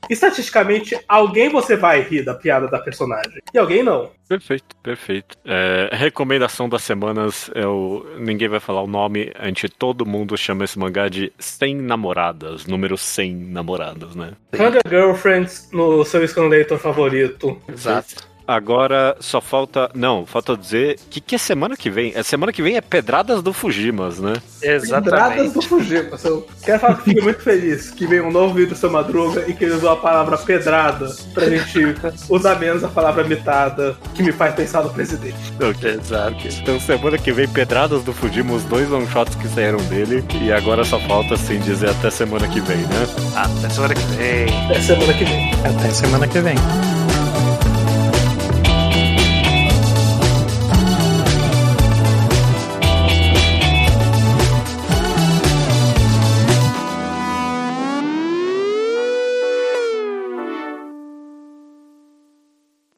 Estatisticamente, alguém você vai rir da piada da personagem. E alguém não.
Perfeito, perfeito. É, recomendação das semanas, eu, ninguém vai falar o nome, a gente, todo mundo chama esse mangá de 100 namoradas, número 100 namoradas, né?
100 Girlfriends no seu Scanlator favorito.
Exato.
Agora só falta. Não, falta dizer. O que, que é semana que vem? A é, semana que vem é Pedradas do Fujimas, né?
Exatamente.
Pedradas do Fujimas. Eu quero falar que fico muito feliz que vem um novo vídeo do seu Madruga e que ele usou a palavra pedrada pra gente usar menos a palavra mitada, que me faz pensar no presidente.
Ok, exato. Então semana que vem, Pedradas do Fujimas, os dois one shots que saíram dele. E agora só falta assim dizer até semana que vem, né?
Até semana que vem.
Até semana que vem.
Até semana que vem.